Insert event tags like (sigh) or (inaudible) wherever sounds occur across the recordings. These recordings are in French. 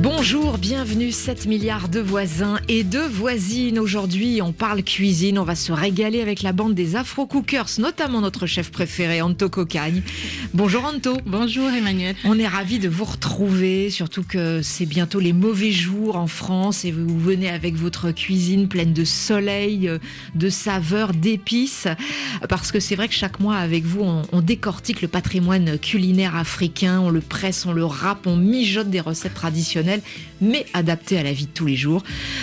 Bonjour, bienvenue 7 milliards de voisins et de voisines. Aujourd'hui, on parle cuisine, on va se régaler avec la bande des Afro Cookers, notamment notre chef préféré Anto Cocagne. Bonjour Anto. Bonjour Emmanuel. On est ravis de vous retrouver, surtout que c'est bientôt les mauvais jours en France et vous venez avec votre cuisine pleine de soleil, de saveurs, d'épices. Parce que c'est vrai que chaque mois avec vous, on, on décortique le patrimoine culinaire africain, on le presse, on le râpe, on mijote des recettes traditionnelles mais adapté à la vie de tous les jours.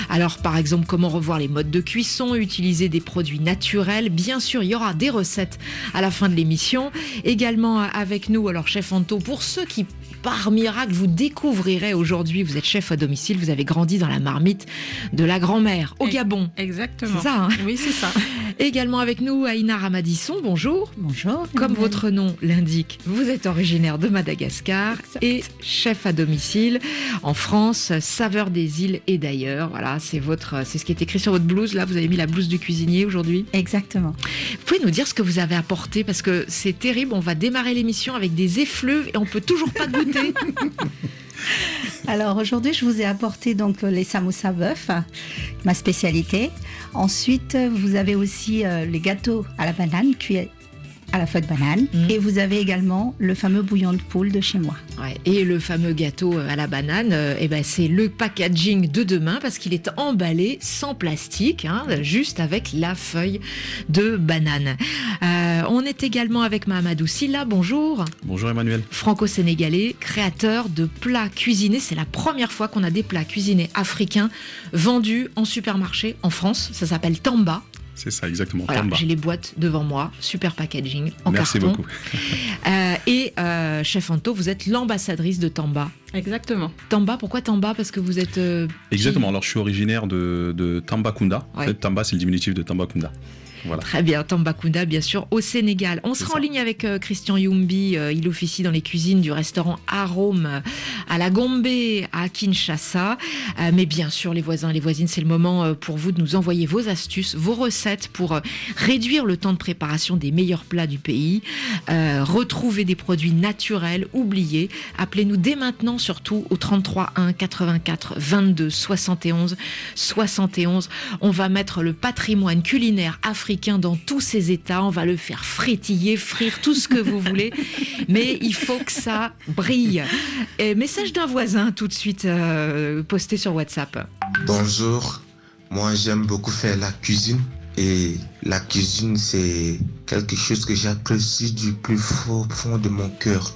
Alors par exemple, comment revoir les modes de cuisson, utiliser des produits naturels? Bien sûr, il y aura des recettes à la fin de l'émission. Également avec nous, alors chef Anto, pour ceux qui par miracle, vous découvrirez aujourd'hui, vous êtes chef à domicile, vous avez grandi dans la marmite de la grand-mère au Gabon. Exactement. C'est ça, hein? Oui, c'est ça. Également avec nous, Aïna Ramadisson, bonjour. Bonjour. Comme votre nom l'indique, vous êtes originaire de Madagascar et chef à domicile en France, saveur des îles et d'ailleurs. Voilà, c'est votre, c'est ce qui est écrit sur votre blouse. Là, vous avez mis la blouse du cuisinier aujourd'hui. Exactement. Vous pouvez nous dire ce que vous avez apporté parce que c'est terrible. On va démarrer l'émission avec des effluves et on peut toujours pas goûter. (laughs) Alors aujourd'hui, je vous ai apporté donc les samoussas bœuf, ma spécialité. Ensuite, vous avez aussi euh, les gâteaux à la banane cuits à la feuille de banane. Mhm. Et vous avez également le fameux bouillon de poule de chez moi. Ouais, et le fameux gâteau à la banane, euh, eh ben c'est le packaging de demain parce qu'il est emballé sans plastique, hein, juste avec la feuille de banane. Euh, on est également avec Mahamadou Silla. Bonjour. Bonjour Emmanuel. franco-sénégalais, créateur de plats cuisinés. C'est la première fois qu'on a des plats cuisinés africains vendus en supermarché en France. Ça s'appelle Tamba. C'est ça, exactement. Voilà, j'ai les boîtes devant moi, super packaging en Merci carton. beaucoup. (laughs) Euh, et euh, chef Anto, vous êtes l'ambassadrice de Tamba. Exactement. Tamba, pourquoi Tamba? Parce que vous êtes euh, Exactement. Alors, je suis originaire de, de Tambacounda. En Ouais. fait, Tamba, c'est le diminutif de Tambacounda. Voilà. Très bien, Tambacounda, bien sûr, au Sénégal. On sera en ligne avec euh, Christian Youmbi. euh, il officie dans les cuisines du restaurant Arôme euh, à la Gombe, à Kinshasa. Mais bien sûr, les voisins et les voisines, c'est le moment pour vous de nous envoyer vos astuces, vos recettes pour réduire le temps de préparation des meilleurs plats du pays, euh, retrouver des produits naturels, oubliés. Appelez-nous dès maintenant, surtout au 33 1 84 22 71 71. On va mettre le patrimoine culinaire africain dans tous ses états. On va le faire frétiller, frire, tout ce que vous voulez. Mais il faut que ça brille. Et message d'un voisin tout de suite euh, posté sur WhatsApp. Bonjour, moi j'aime beaucoup faire la cuisine et la cuisine c'est quelque chose que j'apprécie du plus profond de mon cœur.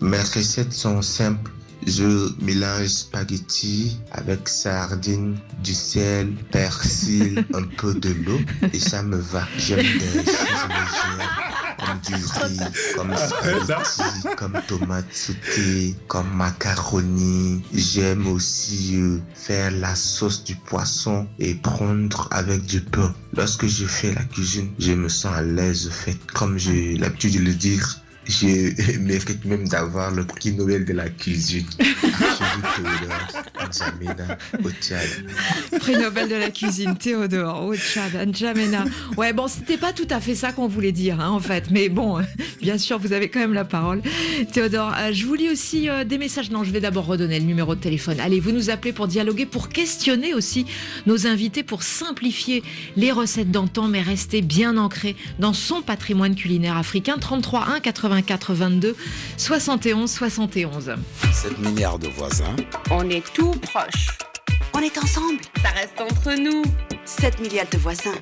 Mes recettes sont simples. Je mélange spaghetti avec sardines, du sel, persil, (laughs) un peu de l'eau et ça me va. J'aime des choses légères comme du riz, comme spaghetti, comme tomates sautées, comme macaroni. J'aime aussi euh, faire la sauce du poisson et prendre avec du pain. Lorsque je fais la cuisine, je me sens à l'aise. Fait comme j'ai l'habitude de le dire. Je mérite même d'avoir le prix Nobel de la cuisine. (laughs) Au Tchad. Prix Nobel de la cuisine, Théodore, au Tchad, N'Djamena. Ouais, bon, c'était pas tout à fait ça qu'on voulait dire, hein, en fait. Mais bon, (laughs) bien sûr, vous avez quand même la parole. Théodore, euh, je vous lis aussi euh, des messages. Non, je vais d'abord redonner le numéro de téléphone. Allez, vous nous appelez pour dialoguer, pour questionner aussi nos invités, pour simplifier les recettes d'antan, mais rester bien ancré dans son patrimoine culinaire africain. 33 1 84 22 71 71. 7 milliards de voisins On est tout proche. On est ensemble, Ça reste entre nous. 7 milliards de voisins,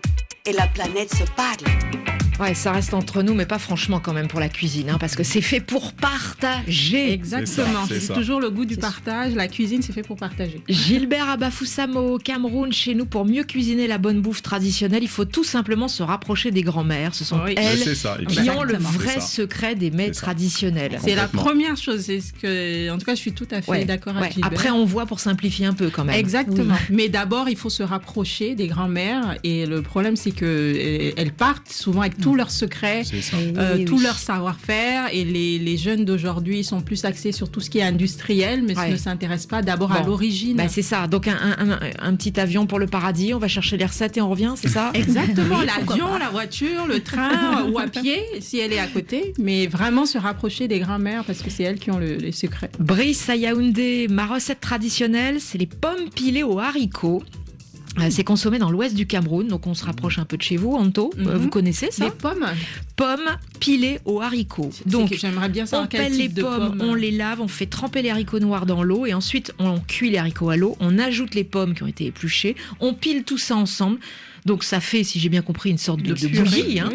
et la planète se parle. Ouais, ça reste entre nous, mais pas franchement quand même pour la cuisine, hein, parce que c'est fait pour partager. Exactement. C'est toujours le goût du partage. La cuisine, c'est fait pour partager. Gilbert Abafoussamo au Cameroun, chez nous, pour mieux cuisiner la bonne bouffe traditionnelle, il faut tout simplement se rapprocher des grands-mères. Ce sont Oui. elles ça, qui ont le vrai secret des mets traditionnels. C'est la première chose. C'est ce que, en tout cas, je suis tout à fait Ouais, d'accord ouais. avec Gilbert. Après, on voit pour simplifier un peu quand même. Exactement. Mais d'abord, il faut se rapprocher des grands-mères. Et le problème, c'est que euh, elles partent souvent avec tous leurs secrets, euh, Oui, tout oui. leur savoir-faire. Et les, les jeunes d'aujourd'hui sont plus axés sur tout ce qui est industriel, mais Ouais. ne s'intéressent pas d'abord à l'origine. Bah, c'est ça. Donc un, un- un- un petit avion pour le paradis, on va chercher les recettes et on revient, c'est ça? (laughs) Exactement, Oui, l'avion, la voiture, le train (laughs) ou à pied, si elle est à côté. Mais vraiment se rapprocher des grands-mères parce que c'est elles qui ont le- les secrets. Brice à Yaoundé, ma recette traditionnelle, c'est les pommes pilées aux haricots. Euh, C'est consommé dans l'ouest du Cameroun, donc on se rapproche un peu de chez vous, Anto. Euh, Mhm. Vous connaissez ça Les pommes, Pommes pilées aux haricots. donc j'aimerais bien on savoir quel pèle type les de pommes, on les lave, on fait tremper les haricots noirs dans l'eau et ensuite on cuit les haricots à l'eau, on ajoute les pommes qui ont été épluchées, on pile tout ça ensemble. Donc ça fait, si j'ai bien compris, une sorte de, De bouillie. hein.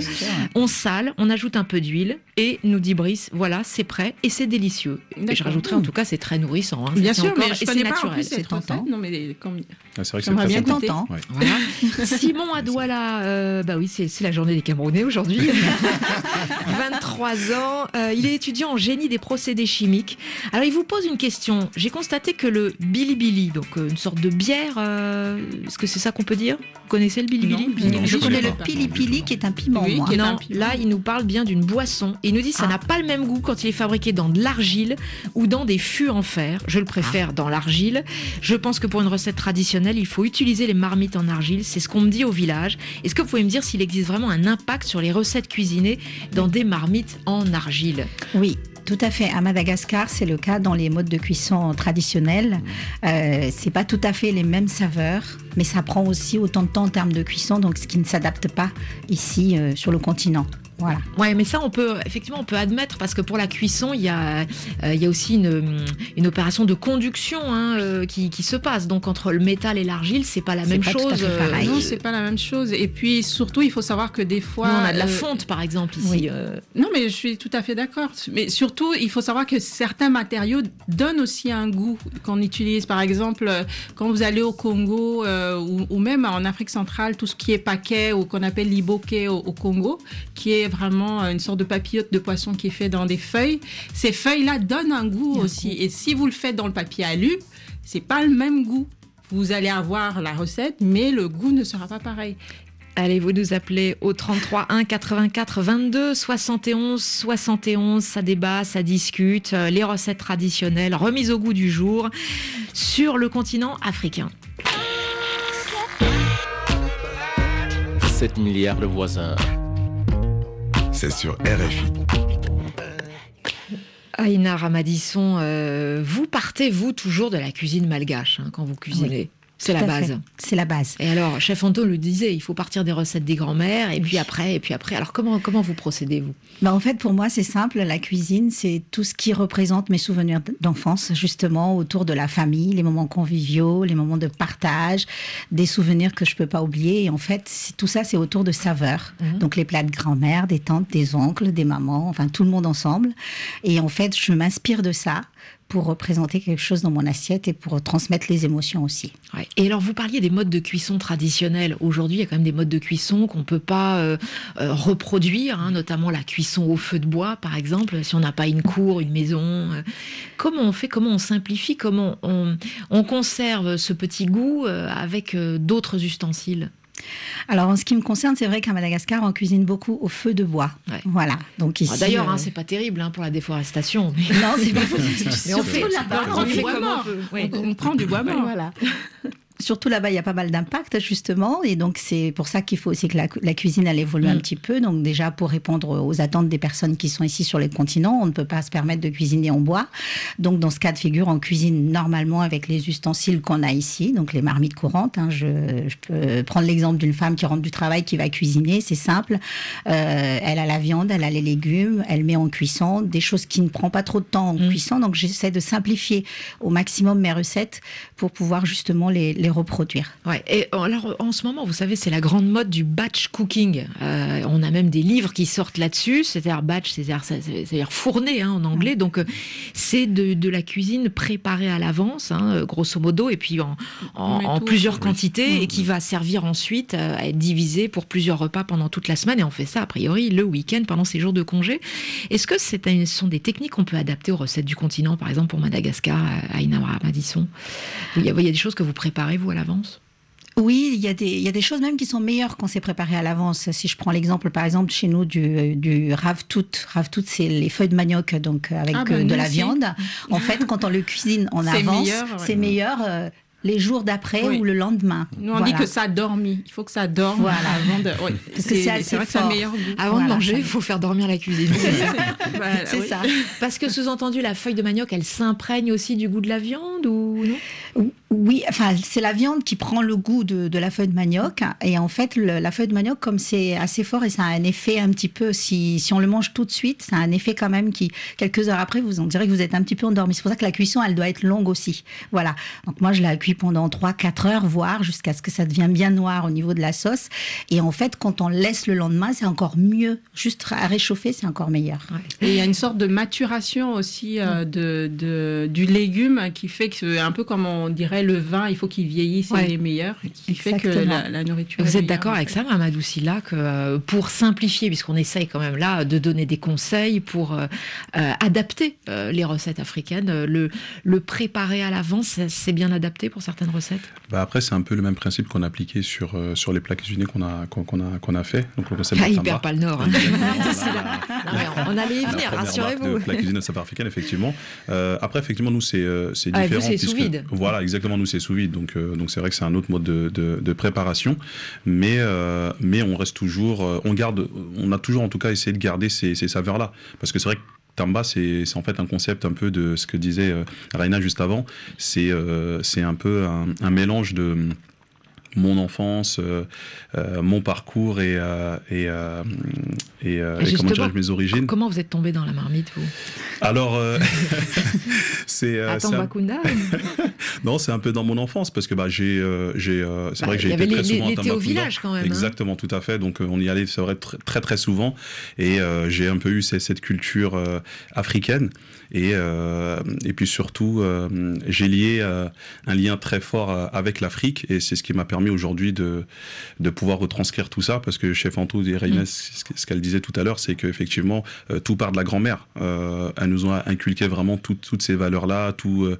On sale, on ajoute un peu d'huile et nous dit Brice, voilà, c'est prêt et c'est délicieux. Et je rajouterai en tout cas, c'est très nourrissant. hein. Bien C'est sûr, encore- mais et c'est naturel. c'est tentant. Non, mais comme... Ah, c'est vrai que c'est bien tentant. Ouais. Voilà. Simon Adouala, euh, bah oui, c'est c'est la journée des Camerounais aujourd'hui. (laughs) 23 ans, euh, il est étudiant en génie des procédés chimiques. Alors il vous pose une question. J'ai constaté que le bilibili, donc euh, une sorte de bière, euh, est-ce que c'est ça qu'on peut dire? Vous connaissez le bilibili Non, Non, Je je connais le pili-pili qui est un piment, Oui, moi. qui est un Non, piment. là, il nous parle bien d'une boisson. Et il nous dit que ça Ah. n'a pas le même goût quand il est fabriqué dans de l'argile ou dans des fûts en fer. Je le préfère dans l'argile. Je pense que pour une recette traditionnelle, il faut utiliser les marmites en argile. C'est ce qu'on me dit au village. Est-ce que vous pouvez me dire s'il existe vraiment un impact sur les recettes cuisinées dans des marmites en argile? Oui, tout à fait. À Madagascar, c'est le cas dans les modes de cuisson traditionnels. Euh, c'est pas tout à fait les mêmes saveurs, mais ça prend aussi autant de temps en termes de cuisson, donc ce qui ne s'adapte pas ici euh, sur le continent. Voilà. Ouais, mais ça, on peut effectivement, on peut admettre parce que pour la cuisson, il y a, euh, il y a aussi une, une opération de conduction hein, euh, qui, qui se passe. Donc entre le métal et l'argile, c'est pas la même pas tout à chose. fait pareil. Non, c'est pas la même chose. Et puis surtout, il faut savoir que des fois, Nous, on a de la euh, fonte, par exemple, ici. oui. euh, Non, mais je suis tout à fait d'accord. Mais surtout, il faut savoir que certains matériaux donnent aussi un goût qu'on utilise. Par exemple, euh, quand vous allez au Congo euh, ou, ou même en Afrique centrale, tout ce qui est paquet ou qu'on appelle liboké au, au Congo, qui est vraiment une sorte de papillote de poisson qui est fait dans des feuilles. Ces feuilles-là donnent un goût un aussi. Et si vous le faites dans le papier alu, c'est pas le même goût. Vous allez avoir la recette, mais le goût ne sera pas pareil. Allez, vous nous appelez au 33 1 84 22 71 71. Ça débat, ça discute. euh, Les recettes traditionnelles remises au goût du jour sur le continent africain. 7 milliards de voisins. C'est sur RFI. Aïna Ramadisson, euh, vous partez, vous, toujours de la cuisine malgache hein, quand vous cuisinez? C'est la base. C'est la base. Et alors, chef Anto le disait, il faut partir des recettes des grands-mères, et puis après, et puis après. Alors, comment, comment vous procédez, vous? Bah, en fait, pour moi, c'est simple. La cuisine, c'est tout ce qui représente mes souvenirs d'enfance, justement, autour de la famille, les moments conviviaux, les moments de partage, des souvenirs que je peux pas oublier. Et en fait, tout ça, c'est autour de saveurs. Mhm. Donc, les plats de grand-mère, des tantes, des oncles, des mamans, enfin, tout le monde ensemble. Et en fait, je m'inspire de ça pour représenter quelque chose dans mon assiette et pour transmettre les émotions aussi. Et alors, vous parliez des modes de cuisson traditionnels. Aujourd'hui, il y a quand même des modes de cuisson qu'on peut pas euh, euh, reproduire, hein, notamment la cuisson au feu de bois, par exemple, si on n'a pas une cour, une maison. euh. Comment on fait Comment on simplifie Comment on, on conserve ce petit goût avec d'autres ustensiles? Alors, en ce qui me concerne, c'est vrai qu'à Madagascar, on cuisine beaucoup au feu de bois. Ouais. Voilà. Donc ici. Ah, D'ailleurs, euh, hein, c'est pas terrible hein, pour la déforestation. mais- non, c'est pas (laughs) Mais on fait, on prend du bois mort. Voilà. (laughs) Surtout là-bas, il y a pas mal d'impact justement, et donc c'est pour ça qu'il faut aussi que la, la cuisine elle évolue Mm. un petit peu. Donc déjà pour répondre aux attentes des personnes qui sont ici sur les continents, on ne peut pas se permettre de cuisiner en bois. Donc dans ce cas de figure, on cuisine normalement avec les ustensiles qu'on a ici, donc les marmites courantes. hein. Je, je peux prendre l'exemple d'une femme qui rentre du travail qui va cuisiner, c'est simple. Euh, elle a la viande, elle a les légumes, elle met en cuisson des choses qui ne prend pas trop de temps en Mm. cuisson. Donc j'essaie de simplifier au maximum mes recettes pour pouvoir justement les, les reproduire. Ouais. Et alors, en ce moment, vous savez, c'est la grande mode du batch cooking. Euh, on a même des livres qui sortent là-dessus. C'est-à-dire batch, c'est-à-dire, fourné hein, en anglais. Donc, euh, c'est de, de la cuisine préparée à l'avance, hein, euh, grosso modo, et puis en, plusieurs quantités, et qui va servir ensuite à être divisé pour plusieurs repas pendant toute la semaine. Et on fait ça, a priori, le week-end, pendant ces jours de congé. Est-ce que c'est ce sont des techniques qu'on peut adapter aux recettes du continent, par exemple pour Madagascar, à Inamara Madisson? Il y, a, il y a des choses que vous préparez, à l'avance? Oui, il y, a des, il y a des choses même qui sont meilleures quand c'est préparé à l'avance. Si je prends l'exemple, par exemple, chez nous, du, du ravtout. Ravtout, c'est les feuilles de manioc, donc avec Ah, bah, euh, de nous la aussi. viande. (laughs) En fait, quand on le cuisine en avance, c'est meilleur euh, les jours d'après Oui. ou le lendemain. Nous, on Voilà. dit que ça dormi. Il faut que ça dorme Voilà. avant de. oui. Parce que c'est assez vrai que fort. meilleur goût. Avant Voilà, de manger, il faut faire dormir la cuisine. (laughs) Voilà, C'est oui. ça. Parce que sous-entendu, la feuille de manioc, elle s'imprègne aussi du goût de la viande ou non? Oui, enfin, c'est la viande qui prend le goût de, de la feuille de manioc. Et en fait, le- la feuille de manioc, comme c'est assez fort et ça a un effet un petit peu, si, si on le mange tout de suite, ça a un effet quand même qui, quelques heures après, vous en direz que vous êtes un petit peu endormi. C'est pour ça que la cuisson, elle doit être longue aussi. Voilà. Donc moi, je la pendant 3-4 heures, voire jusqu'à ce que ça devienne bien noir au niveau de la sauce. Et en fait, quand on laisse le lendemain, c'est encore mieux. Juste à réchauffer, c'est encore meilleur. Et il y a une sorte de maturation aussi euh, de, de- du légume qui fait que un peu comme on dirait le vin, il faut qu'il vieillisse Ouais. et il est meilleur, qui fait que la, la nourriture. Vous est êtes d'accord avec fait. ça, Mamadou Silla, que euh, pour simplifier, puisqu'on essaye quand même là de donner des conseils pour euh, adapter euh, les recettes africaines, le, le préparer à l'avance, c'est bien adapté pour certaines recettes Bah après, c'est un peu le même principe qu'on a appliqué sur, euh, sur les plats cuisinés qu'on a, qu'on a, qu'on a fait. Donc, le concept Ah, il perd pas le nord. hein. (laughs) Non, on allait y La venir, rassurez-vous. plat cuisine sud africaine, effectivement. Euh, après, effectivement, nous, c'est euh, c'est Ah, différent. c'est sous vide. Voilà, exactement, nous, c'est sous vide. Donc, euh, donc c'est vrai que c'est un autre mode de, de, de préparation. Mais, mais on reste toujours, on garde, on a toujours, en tout cas, essayé de garder ces, ces saveurs-là. Parce que c'est vrai que C'est en fait un concept un peu de ce que disait euh, Raina juste avant. C'est euh, un peu un mélange de mon enfance, euh, euh, mon parcours et, euh, et, euh, et, Et et comment mes origines. Comment vous êtes tombé dans la marmite, vous? Alors, (laughs) (laughs) c'est À c'est un- Tambacounda (laughs) non, c'est un peu dans mon enfance parce que bah j'ai j'ai c'est Bah, vrai que il j'ai été très les- souvent à au Tambacounda. village, quand même, hein. Exactement, tout à fait. Donc on y allait, c'est vrai, tr- très très souvent et j'ai un peu eu cette, cette culture africaine et euh, et puis surtout euh, j'ai lié euh, un lien très fort avec l'Afrique et c'est ce qui m'a permis aujourd'hui de de pouvoir retranscrire tout ça parce que chef Anto et Reina, Mm. ce qu'elle disait tout à l'heure, c'est qu'effectivement tout part de la grand-mère. Elles nous ont inculqué vraiment toutes toutes ces valeurs là, tout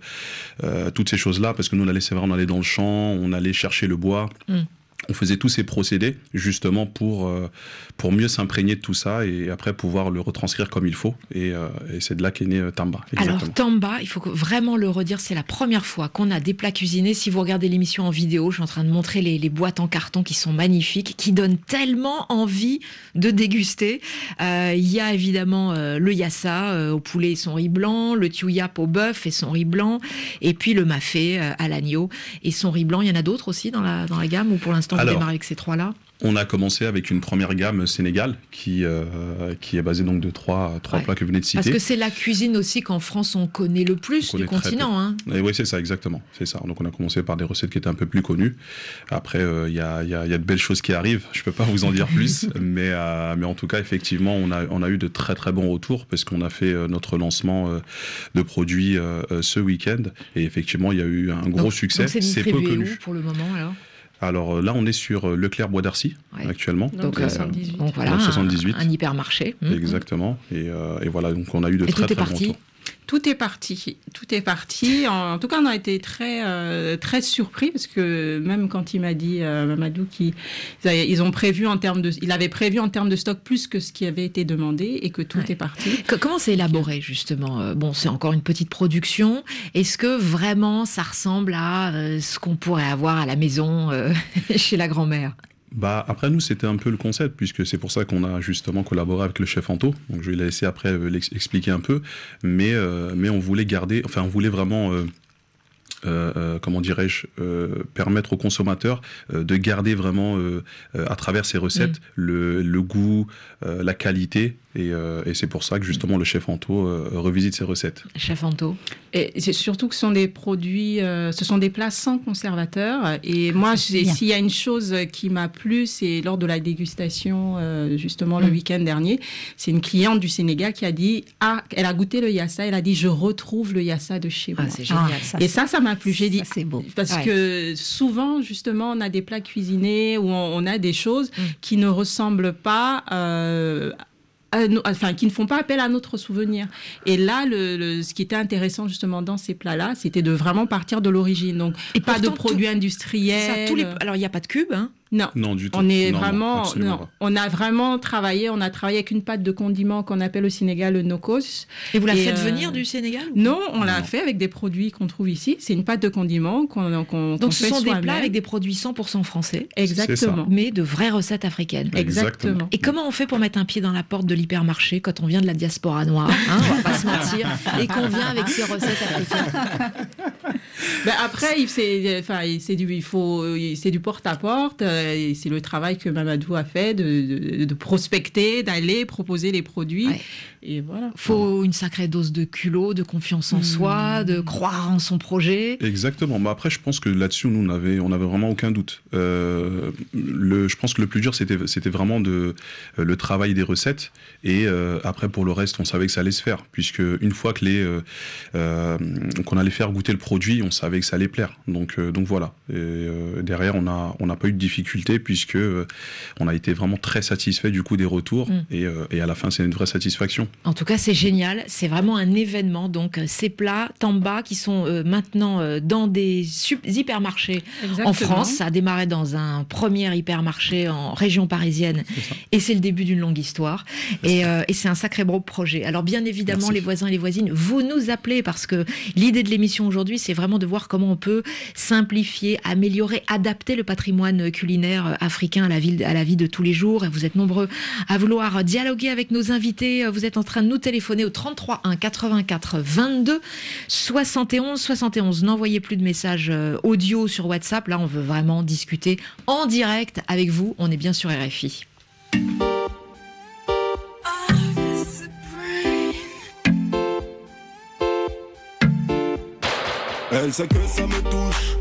euh, toutes ces choses-là, parce que nous, on allait, c'est vrai, on allait dans le champ, on allait chercher le bois. Mm. On faisait tous ces procédés justement pour, euh, pour mieux s'imprégner de tout ça et après pouvoir le retranscrire comme il faut. Et, euh, c'est de là qu'est né euh, Tamba. Alors Tamba, il faut vraiment le redire, c'est la première fois qu'on a des plats cuisinés. Si vous regardez l'émission en vidéo, je suis en train de montrer les, boîtes en carton qui sont magnifiques, qui donnent tellement envie de déguster. Il y a évidemment le yassa au poulet et son riz blanc, le tiuyap au bœuf et son riz blanc, et puis le mafé à l'agneau et son riz blanc. Il y en a d'autres aussi dans la, dans la gamme ou pour l'instant démarrez avec ces trois-là On a commencé avec une première gamme Sénégal qui, euh, qui est basée donc de trois, trois Ouais. plats que vous venez de citer. Parce que c'est la cuisine aussi qu'en France on connaît le plus On du continent. Hein. Et oui, c'est ça, exactement. C'est ça. Donc, on a commencé par des recettes qui étaient un peu plus connues. Après, euh, il y, a, y a- il y a de belles choses qui arrivent. Je peux pas vous en dire plus. (laughs) mais, euh, mais en tout cas, effectivement, on a, on a eu de très, très bons retours parce qu'on a fait notre lancement de produits ce week-end. Et effectivement, il y a eu un gros Donc- succès. c'est peu connu. où pour le moment alors? Alors euh, là, on est sur euh, Leclerc Bois d'Arcy Ouais. actuellement. Donc, Donc, euh, 78. donc voilà, Dans le un- 78. Un, hypermarché. Mhm. Exactement. Et, euh, et voilà, donc on a eu de Et très, tout est très bons parti. retours. Tout est parti, tout est parti. En, en tout cas, on a été très euh, très surpris parce que même quand il m'a dit euh, Mamadou qu'ils ils ont prévu en termes de, il avait prévu en termes de stock plus que ce qui avait été demandé et que tout Ouais. est parti. Comment c'est élaboré justement Euh, Bon, c'est encore une petite production. Est-ce que vraiment ça ressemble à ce qu'on pourrait avoir à la maison (laughs) chez la grand-mère? Bah après nous c'était un peu le concept puisque c'est pour ça qu'on a justement collaboré avec le chef Anto. Donc je vais laisser après euh, l'ex- expliquer un peu, mais euh, mais on voulait garder, enfin on voulait vraiment euh, comment dirais-je, permettre aux consommateurs de garder vraiment à travers ces recettes le, le goût, la qualité, et, euh, et c'est pour ça que justement le chef Anto euh, revisite ses recettes. Chef Anto Et c'est surtout que ce sont des produits, euh, ce sont des plats sans conservateur. Et moi, j'ai- bien. s'il y a une chose qui m'a plu, c'est lors de la dégustation, euh, justement le Mm. week-end dernier, c'est une cliente du Sénégal qui a dit, ah, elle a goûté le yassa, elle a dit, je retrouve le yassa de chez Ah, moi. c'est génial. Ah, ça, Et ça, ça m'a plu. J'ai dit, c'est beau. parce Ouais. que souvent, justement, on a des plats cuisinés où on, on a des choses Mm. qui ne ressemblent pas euh, no- enfin, qui ne font pas appel à notre souvenir. Et là, le, le- ce qui était intéressant justement dans ces plats-là, c'était de vraiment partir de l'origine. Donc, Et pas de produits tout- industriels. C'est ça, tous les... Alors, il n'y a pas de cube, hein Non. Non, du tout. On est Non, vraiment, non, on a vraiment travaillé, on a travaillé avec une pâte de condiment qu'on appelle au Sénégal le nokos. Et vous la Et, faites euh, venir du Sénégal Non, on l'a fait avec des produits qu'on trouve ici. C'est une pâte de condiment qu'on qu'on Donc, ce fait sont des plats avec des produits 100% français, Exactement. mais de vraies recettes africaines. Exactement. Et comment on fait pour mettre un pied dans la porte de l'hypermarché quand on vient de la diaspora noire hein, On va pas se mentir. Et qu'on vient avec ses recettes africaines? (laughs) Ben après, c'est, enfin, il- c'est du, il faut, il- c'est du porte à porte. euh, et C'est le travail que Mamadou a fait de, de, de prospecter, d'aller proposer les produits. Ouais. Et voilà. faut une sacrée dose de culot, de confiance en soi, de croire en son projet. Exactement. Mais après, je pense que là-dessus, nous, on avait, on avait vraiment aucun doute. Euh, le, je pense que le plus dur, c'était, c'était vraiment de, euh, le travail des recettes. Et euh, après, pour le reste, on savait que ça allait se faire. Puisque une fois que les, euh, euh, qu'on allait faire goûter le produit, on savait que ça allait plaire. Donc, euh, donc voilà. Et euh, derrière, on n'a on n'a pas eu de difficulté puisque euh, on a été vraiment très satisfait du coup des retours. Mm. Et, euh, et à la fin, c'est une vraie satisfaction. En tout cas, c'est génial. C'est vraiment un événement. Donc, ces plats Tamba qui sont euh, maintenant euh, dans des hypermarchés en France. Ça a démarré dans un premier hypermarché en région parisienne. Et c'est le début d'une longue histoire. Et, euh, et c'est un sacré beau projet. Alors, bien évidemment, Merci. les voisins et les voisines, vous nous appelez parce que l'idée de l'émission aujourd'hui, c'est vraiment de voir comment on peut simplifier, améliorer, adapter le patrimoine culinaire euh, africain à la, vie de tous les jours. Vous êtes nombreux à vouloir dialoguer avec nos invités. Vous êtes en train de nous téléphoner au 33 1 84 22 71 71. N'envoyez plus de messages euh, audio sur WhatsApp. Là, on veut vraiment discuter en direct avec vous. On est bien sur RFI. Elle sait que ça me touche,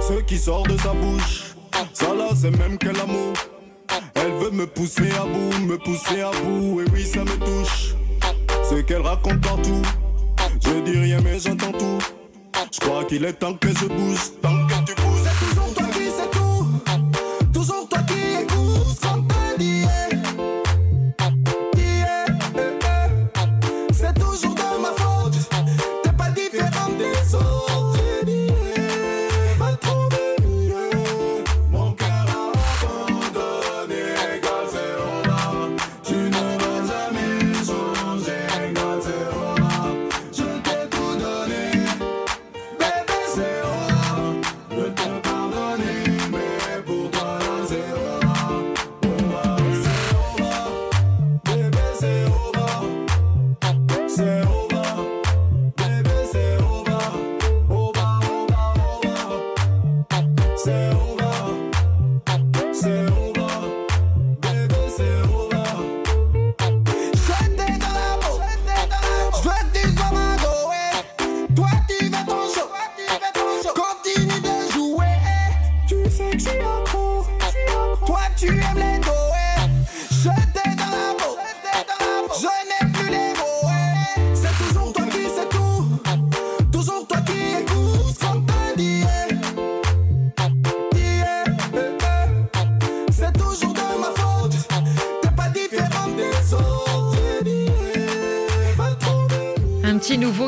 ce qui sort de sa bouche. Ça là, c'est même quel amour. Elle veut me pousser à bout, me pousser à bout, et oui, ça me touche. Ce qu'elle raconte partout, je dis rien, mais j'entends tout. Je crois qu'il est temps que je bouge, tant que tu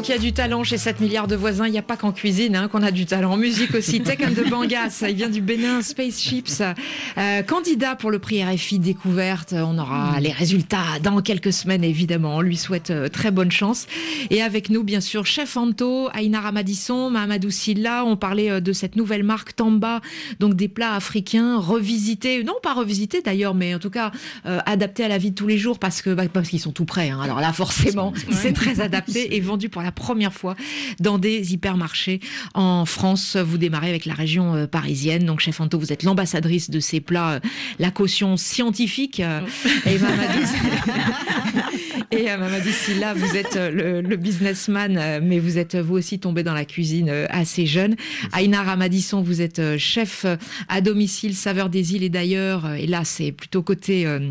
petit nouveau qui a du talent chez 7 milliards de voisins. Il n'y a pas qu'en cuisine hein, qu'on a du talent. En musique aussi. Tech and the Bangas. Il vient du Bénin. Spaceships. Euh, candidat pour le prix RFI Découverte. On aura les résultats dans quelques semaines, évidemment. On lui souhaite euh, très bonne chance. Et avec nous, bien sûr, Chef Anto, Aïna Ramadisson, Mahamadou Silla. On parlait euh, de cette nouvelle marque Tamba. Donc des plats africains revisités. Non, pas revisités d'ailleurs, mais en tout cas euh, adaptés à la vie de tous les jours parce que bah, parce qu'ils sont tout prêts. hein. Alors là, forcément, c'est très adapté (laughs) et vendu pour la première fois dans des hypermarchés en France. Vous démarrez avec la région euh, parisienne. Donc, chef Anto, vous êtes l'ambassadrice de ces plats, euh, la caution scientifique. euh, (laughs) et Mamadou, (laughs) et Mamadou Silla, vous êtes le, le businessman, mais vous êtes vous aussi tombé dans la cuisine assez jeune. Aïna Ramadisson, vous êtes chef à domicile, saveur des îles et d'ailleurs. Et là, c'est plutôt côté... euh,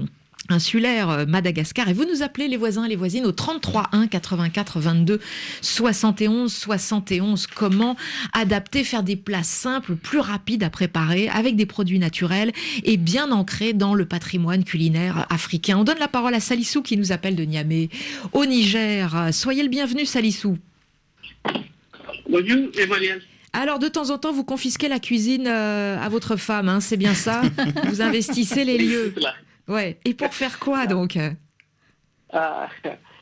insulaire euh, Madagascar. Et vous nous appelez les voisins et les voisines au 33 1 84 22 71 71 comment adapter faire des plats simples plus rapides à préparer avec des produits naturels et bien ancrés dans le patrimoine culinaire africain? On donne la parole à Salissou qui nous appelle de Niamey au Niger. Soyez le bienvenu Salissou. Bonjour Emmanuel. Alors, de temps en temps, vous confisquez la cuisine euh, à votre femme, hein, c'est bien ça? (laughs) Vous investissez les lieux. Ouais. Et pour faire quoi donc? Ah,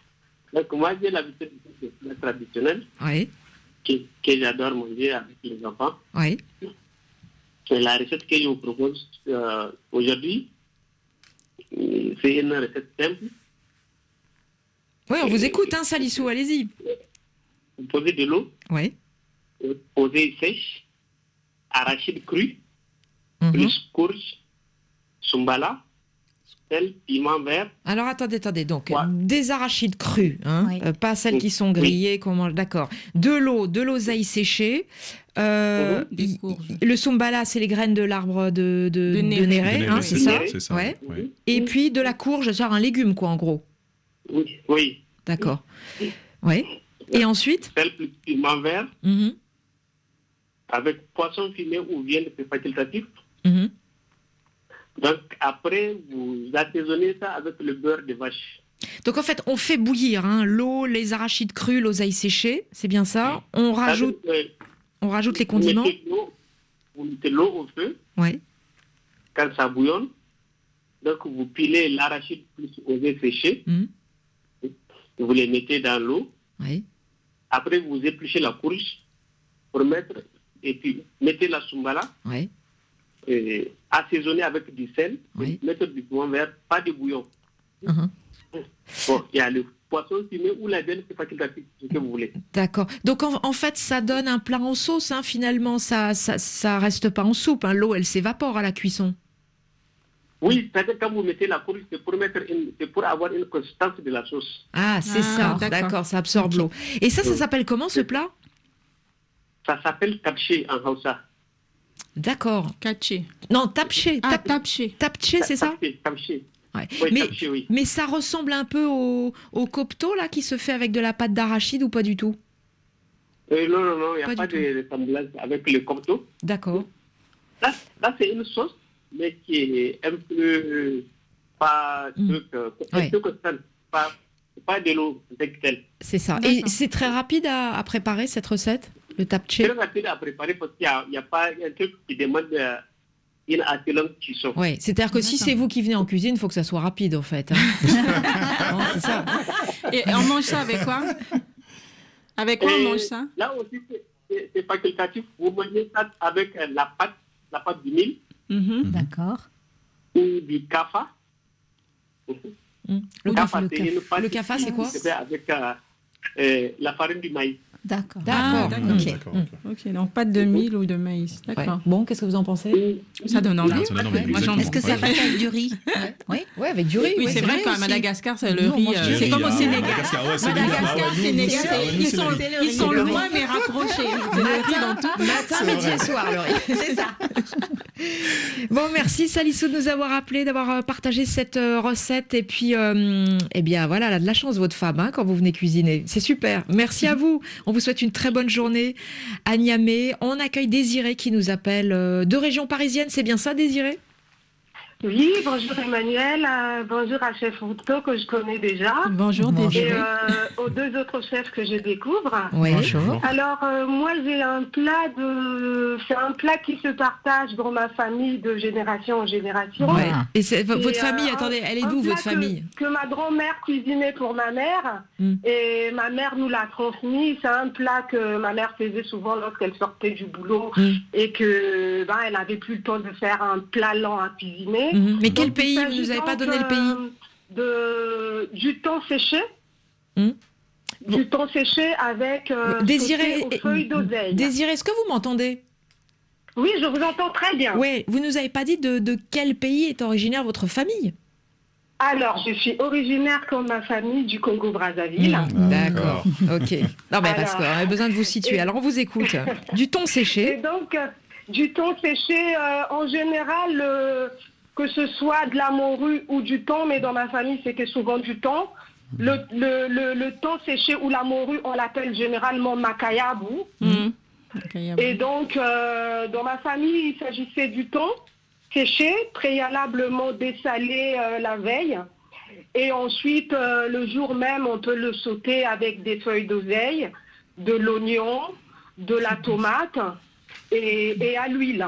(laughs) Donc, moi, j'ai l'habitude de plats traditionnels Oui, que, que j'adore manger avec les enfants. oui. Et la recette que je vous propose euh, aujourd'hui, c'est une recette simple. Oui, on vous écoute, hein, Salissou, allez-y. Vous posez de l'eau, Oui. vous posez sèche, arachide cru, Mhm. plus courge, sumbala, sel, piment vert. Alors attendez, attendez. Donc des arachides crus, hein, euh, pas celles qui sont grillées, qu'on mange. D'accord. De l'eau, de l'oseille séchée. euh, le sombala, c'est les graines de l'arbre de, de, de néré. néré, De hein, c'est ça. ça, Ouais. oui. Et puis de la courge, genre un légume, quoi, en gros. Oui. oui. D'accord. Oui. Et ensuite Sel piment vert, Mhm, avec poisson fumé ou viande, facultatif. mhm. Donc après, vous assaisonnez ça avec le beurre de vache. Donc en fait, on fait bouillir hein, l'eau, les arachides crus, l'oseille séchée, c'est bien ça. On rajoute, Avec, euh, on rajoute les condiments. Vous mettez l'eau au feu Ouais. quand ça bouillonne. Donc vous pilez l'arachide plus oseille séchée. Mhm. Vous les mettez dans l'eau. Oui. Après, vous épluchez la courge pour mettre, et puis mettez la sumbala, Ouais. Et assaisonner avec du sel, mettre du piment vert, pas de bouillon. Mhm. Bon, il y a le poisson fumé ou la viande, c'est facultatif, ce que vous voulez. D'accord. Donc en, en fait, ça donne un plat en sauce, hein, finalement. Ça, ça, ça reste pas en soupe. hein. L'eau, elle s'évapore à la cuisson. Oui, c'est-à-dire quand vous mettez la courge, c'est pour, mettre une- c'est pour avoir une consistance de la sauce. Ah, c'est Ah, ça. d'accord. D'accord, ça absorbe l'eau. Et ça, ça s'appelle comment ce plat? Ça s'appelle tapché en Hausa. D'accord. Katché. Non, tapché. Ah, tap- tapché. Tapché, c'est ça Tapché, tapché. Ouais. Oui, mais, tapché, oui. mais ça ressemble un peu au, au copto là qui se fait avec de la pâte d'arachide ou pas du tout? Euh, non, non, non, il n'y a Pas de ressemblance avec le corto. D'accord. Là, là c'est une sauce, mais qui est un peu euh, pas truc, euh, un Mm. Ouais. peu constante, pas, pas de l'eau. C'est ça. Et c'est très rapide à, à préparer cette recette, le tapché Très rapide à préparer parce qu'il n'y a, a pas un truc qui demande euh, une assez longue cuisson. Oui, c'est-à-dire que si c'est vous qui venez en cuisine, il faut que ça soit rapide en fait. hein. (laughs) Non, c'est ça. Et on mange ça avec quoi? Avec quoi on mange ça? Là aussi, c'est- c'est c'est facultatif. Vous mangez ça avec euh, la pâte, la pâte du mil D'accord. ou du kafa. Le kafa, c'est le kafa, c'est quoi? qui fait avec euh, euh, la farine du maïs. D'accord. Ah, D'accord. d'accord. Ok, donc pas de mil ou de maïs. D'accord. Bon, qu'est-ce que vous en pensez? Ça donne envie. J'en- Est-ce que ça passe avec du riz? Oui. Oui, avec du riz. Oui, ouais, c'est vrai qu'à. Madagascar, c'est le riz. euh, C'est comme au. Sénégal. Madagascar, ouais, Sénégal. Ah ouais, ils sont, le riz. ils sont C'est le loin mais rapprochés. C'est le riz dans tout. Matin, midi et soir, le riz. (laughs) C'est ça. Bon, merci Salissou de nous avoir appelé, d'avoir euh, partagé cette euh, recette. Et puis, euh, eh bien, voilà, elle a de la chance, votre femme, hein, quand vous venez cuisiner. C'est super. Merci à vous. On vous souhaite une très bonne journée à Niamey. On accueille Désiré qui nous appelle euh, de région parisienne. C'est bien ça, Désiré? Oui, bonjour Emmanuel, euh, bonjour à Chef Routeau que je connais déjà. Bonjour Et Désiré. euh, aux deux autres chefs que je découvre. Oui. Bonjour. Alors euh, moi j'ai un plat de, c'est un plat qui se partage dans ma famille de génération en génération. Ouais. Et votre Et, famille, attendez, elle est d'où votre famille? Que ma grand-mère cuisinait pour ma mère Mm. et ma mère nous l'a transmis. C'est un plat que ma mère faisait souvent lorsqu'elle sortait du boulot Mm. et que ben, elle n'avait plus le temps de faire un plat lent à cuisiner. Mhm. Mais quel pays Vous nous avez pas donné le pays euh, de, du thon séché. Hmm. Du thon séché avec euh, Désiré, aux feuilles d'oseille. Désiré, est-ce que vous m'entendez? Oui, je vous entends très bien. Oui, vous nous avez pas dit de, de quel pays est originaire votre famille? Alors, je suis originaire comme ma famille du Congo-Brazzaville. Hmm, D'accord, ok. Non, mais parce qu'on avait besoin de vous situer. Alors, on vous écoute. (laughs) Du thon Et séché. donc, euh, du thon séché, euh, en général, euh, que ce soit de la morue ou du thon, mais dans ma famille, c'était souvent du thon. Le, le, le, le thon séché ou la morue, on l'appelle généralement makayabu. Mhm. Et donc, euh, dans ma famille, il s'agissait du thon séché, préalablement dessalé euh, la veille. Et ensuite, euh, le jour même, on peut le sauter avec des feuilles d'oseille, de l'oignon, de la tomate et, et à l'huile.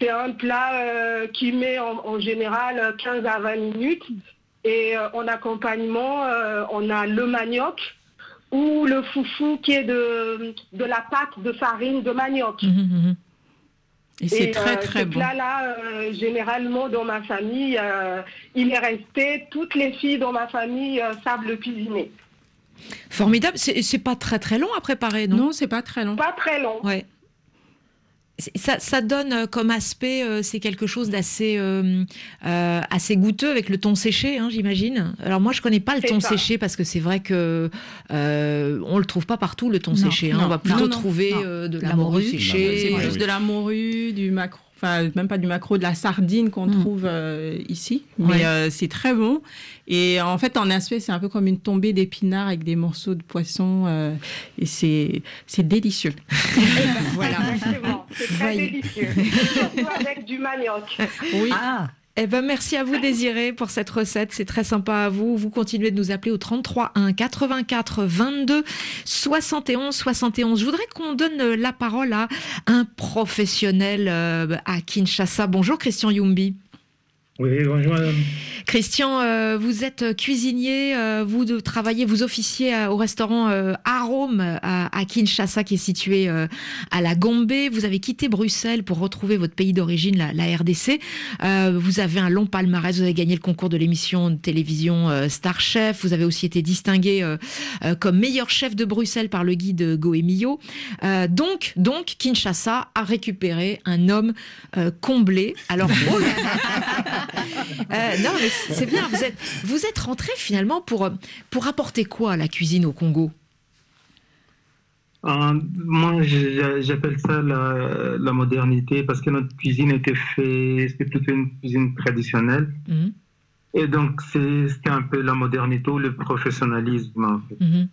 C'est un plat euh, qui met en, en général 15 à 20 minutes. Et euh, en accompagnement, euh, on a le manioc ou le foufou qui est de, de la pâte de farine de manioc. Et c'est Et, très euh, très ce bon. plat-là, euh, généralement dans ma famille, euh, il est resté. Toutes les filles dans ma famille euh, savent le cuisiner. Formidable. C'est c'est pas très très long à préparer, non? Non, c'est pas très long. Pas très long. Ouais. Ça, ça donne euh, comme aspect, euh, c'est quelque chose d'assez euh, euh, assez goûteux avec le thon séché, hein, j'imagine. Alors moi, je connais pas le thon ça. séché parce que c'est vrai que euh, on le trouve pas partout le thon Non, séché. hein. non, on va plutôt non, trouver non. euh, de la, La morue, morue. séchée. Juste de la morue, du macro, enfin même pas du macro, de la sardine qu'on Mm. trouve euh, ici. Mais Ouais. euh, c'est très bon. Et en fait, en aspect, c'est un peu comme une tombée d'épinards avec des morceaux de poisson. euh, et c'est c'est délicieux. Voilà. (laughs) Exactement. C'est très Voyez. délicieux. Surtout avec du manioc. Oui. Ah, Eh ben, merci à vous, Désiré, pour cette recette. C'est très sympa à vous. Vous continuez de nous appeler au 33 1 84 22 71 71. Je voudrais qu'on donne la parole à un professionnel euh, à Kinshasa. Bonjour, Christian Yumbi. Oui, bonjour madame. Christian, euh, vous êtes cuisinier, euh, vous de travaillez, vous officiez à- au restaurant euh, Arôme à, à Kinshasa qui est situé euh, à la Gombe. Vous avez quitté Bruxelles pour retrouver votre pays d'origine, la, la RDC. Euh, vous avez un long palmarès, vous avez gagné le concours de l'émission de télévision euh, Star Chef. Vous avez aussi été distingué euh, euh, comme meilleur chef de Bruxelles par le guide Goemio. Euh, donc, donc Kinshasa a récupéré un homme euh, comblé. Alors, (laughs) oh. (laughs) Euh, non, mais c'est bien. Vous êtes, vous êtes rentré finalement pour, pour apporter quoi à la cuisine au Congo? Euh, moi, j'appelle ça la, la modernité parce que notre cuisine était faite, c'était plutôt une cuisine traditionnelle. Mhm. Et donc, c'est- c'était un peu la modernité ou le professionnalisme. En fait. Mhm.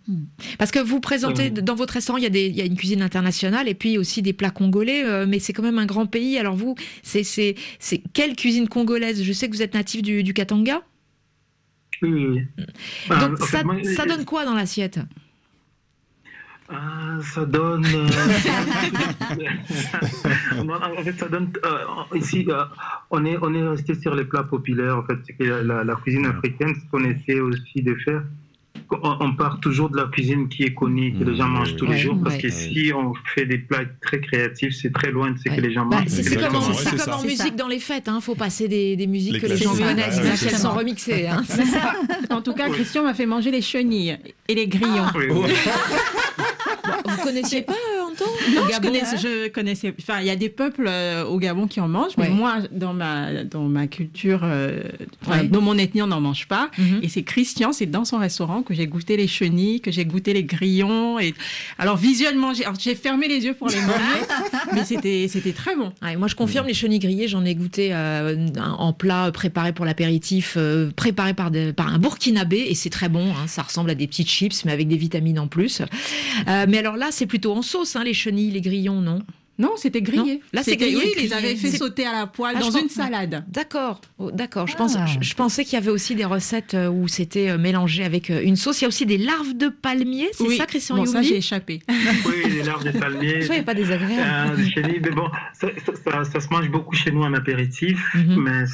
Parce que vous présentez, dans votre restaurant, il y, a des, il y a une cuisine internationale et puis aussi des plats congolais, euh, mais c'est quand même un grand pays. Alors vous, c'est quelle cuisine congolaise? Je sais que vous êtes natif du, du Katanga. Oui. Ah, Donc fait, ça, moi, ça donne quoi dans l'assiette? Ah, ça donne. euh, (laughs) (laughs) en fait, ça donne. euh, ici, euh, on est, on est resté sur les plats populaires. En fait, c'est que la, la cuisine africaine, ce qu'on essaie aussi de faire, on, on part toujours de la cuisine qui est connue, que les gens mangent tous les Ouais, jours. Parce que si on fait des plats très créatifs, c'est très loin de ce Ouais. que les gens Bah, mangent. c'est comme, en- comme musique ça. dans les fêtes. Il faut passer des, des musiques Les que les gens connaissent, même ouais, si elles sont ça. remixées. hein. En tout cas, Christian m'a fait manger les chenilles et les grillons. Oui, oui. (laughs) Vous connaissiez pas, euh, Anton Non, Au je Gabon connaissais, je connaissais. Enfin, il y a des peuples euh, au Gabon qui en mangent, mais Ouais. moi, dans ma dans ma culture, euh, Ouais. dans mon ethnie, on n'en mange pas. Mhm. Et c'est Christian, c'est dans son restaurant que j'ai goûté les chenilles, que j'ai goûté les grillons. Et alors visuellement, j'ai fermé les yeux pour les manger, (laughs) mais c'était c'était très bon. Ouais, moi, je confirme, les chenilles grillées, j'en ai goûté euh, en plat préparé pour l'apéritif, euh, préparé par, des- par un Burkinabé, et c'est très bon. hein, ça ressemble à des petites chips, mais avec des vitamines en plus. Euh, mais alors là, c'est plutôt en sauce, hein, les chenilles, les grillons, non? Non, c'était grillé. Non, là, c'est grillé, Oui, ils avaient fait sauter à la poêle Ah, dans une salade. D'accord, Oh, d'accord. Je, Ah. pense, je, je pensais qu'il y avait aussi des recettes euh, où c'était euh, mélangé avec euh, une sauce. Il y a aussi des larves de palmier, c'est Oui. ça, Christian Bon, ça, j'ai échappé. (laughs) Oui, les larves de palmier. Soyez pas désagréable. Euh, des chenilles, mais bon, ça, ça- ça- ça se mange beaucoup chez nous en apéritif, Mhm. mais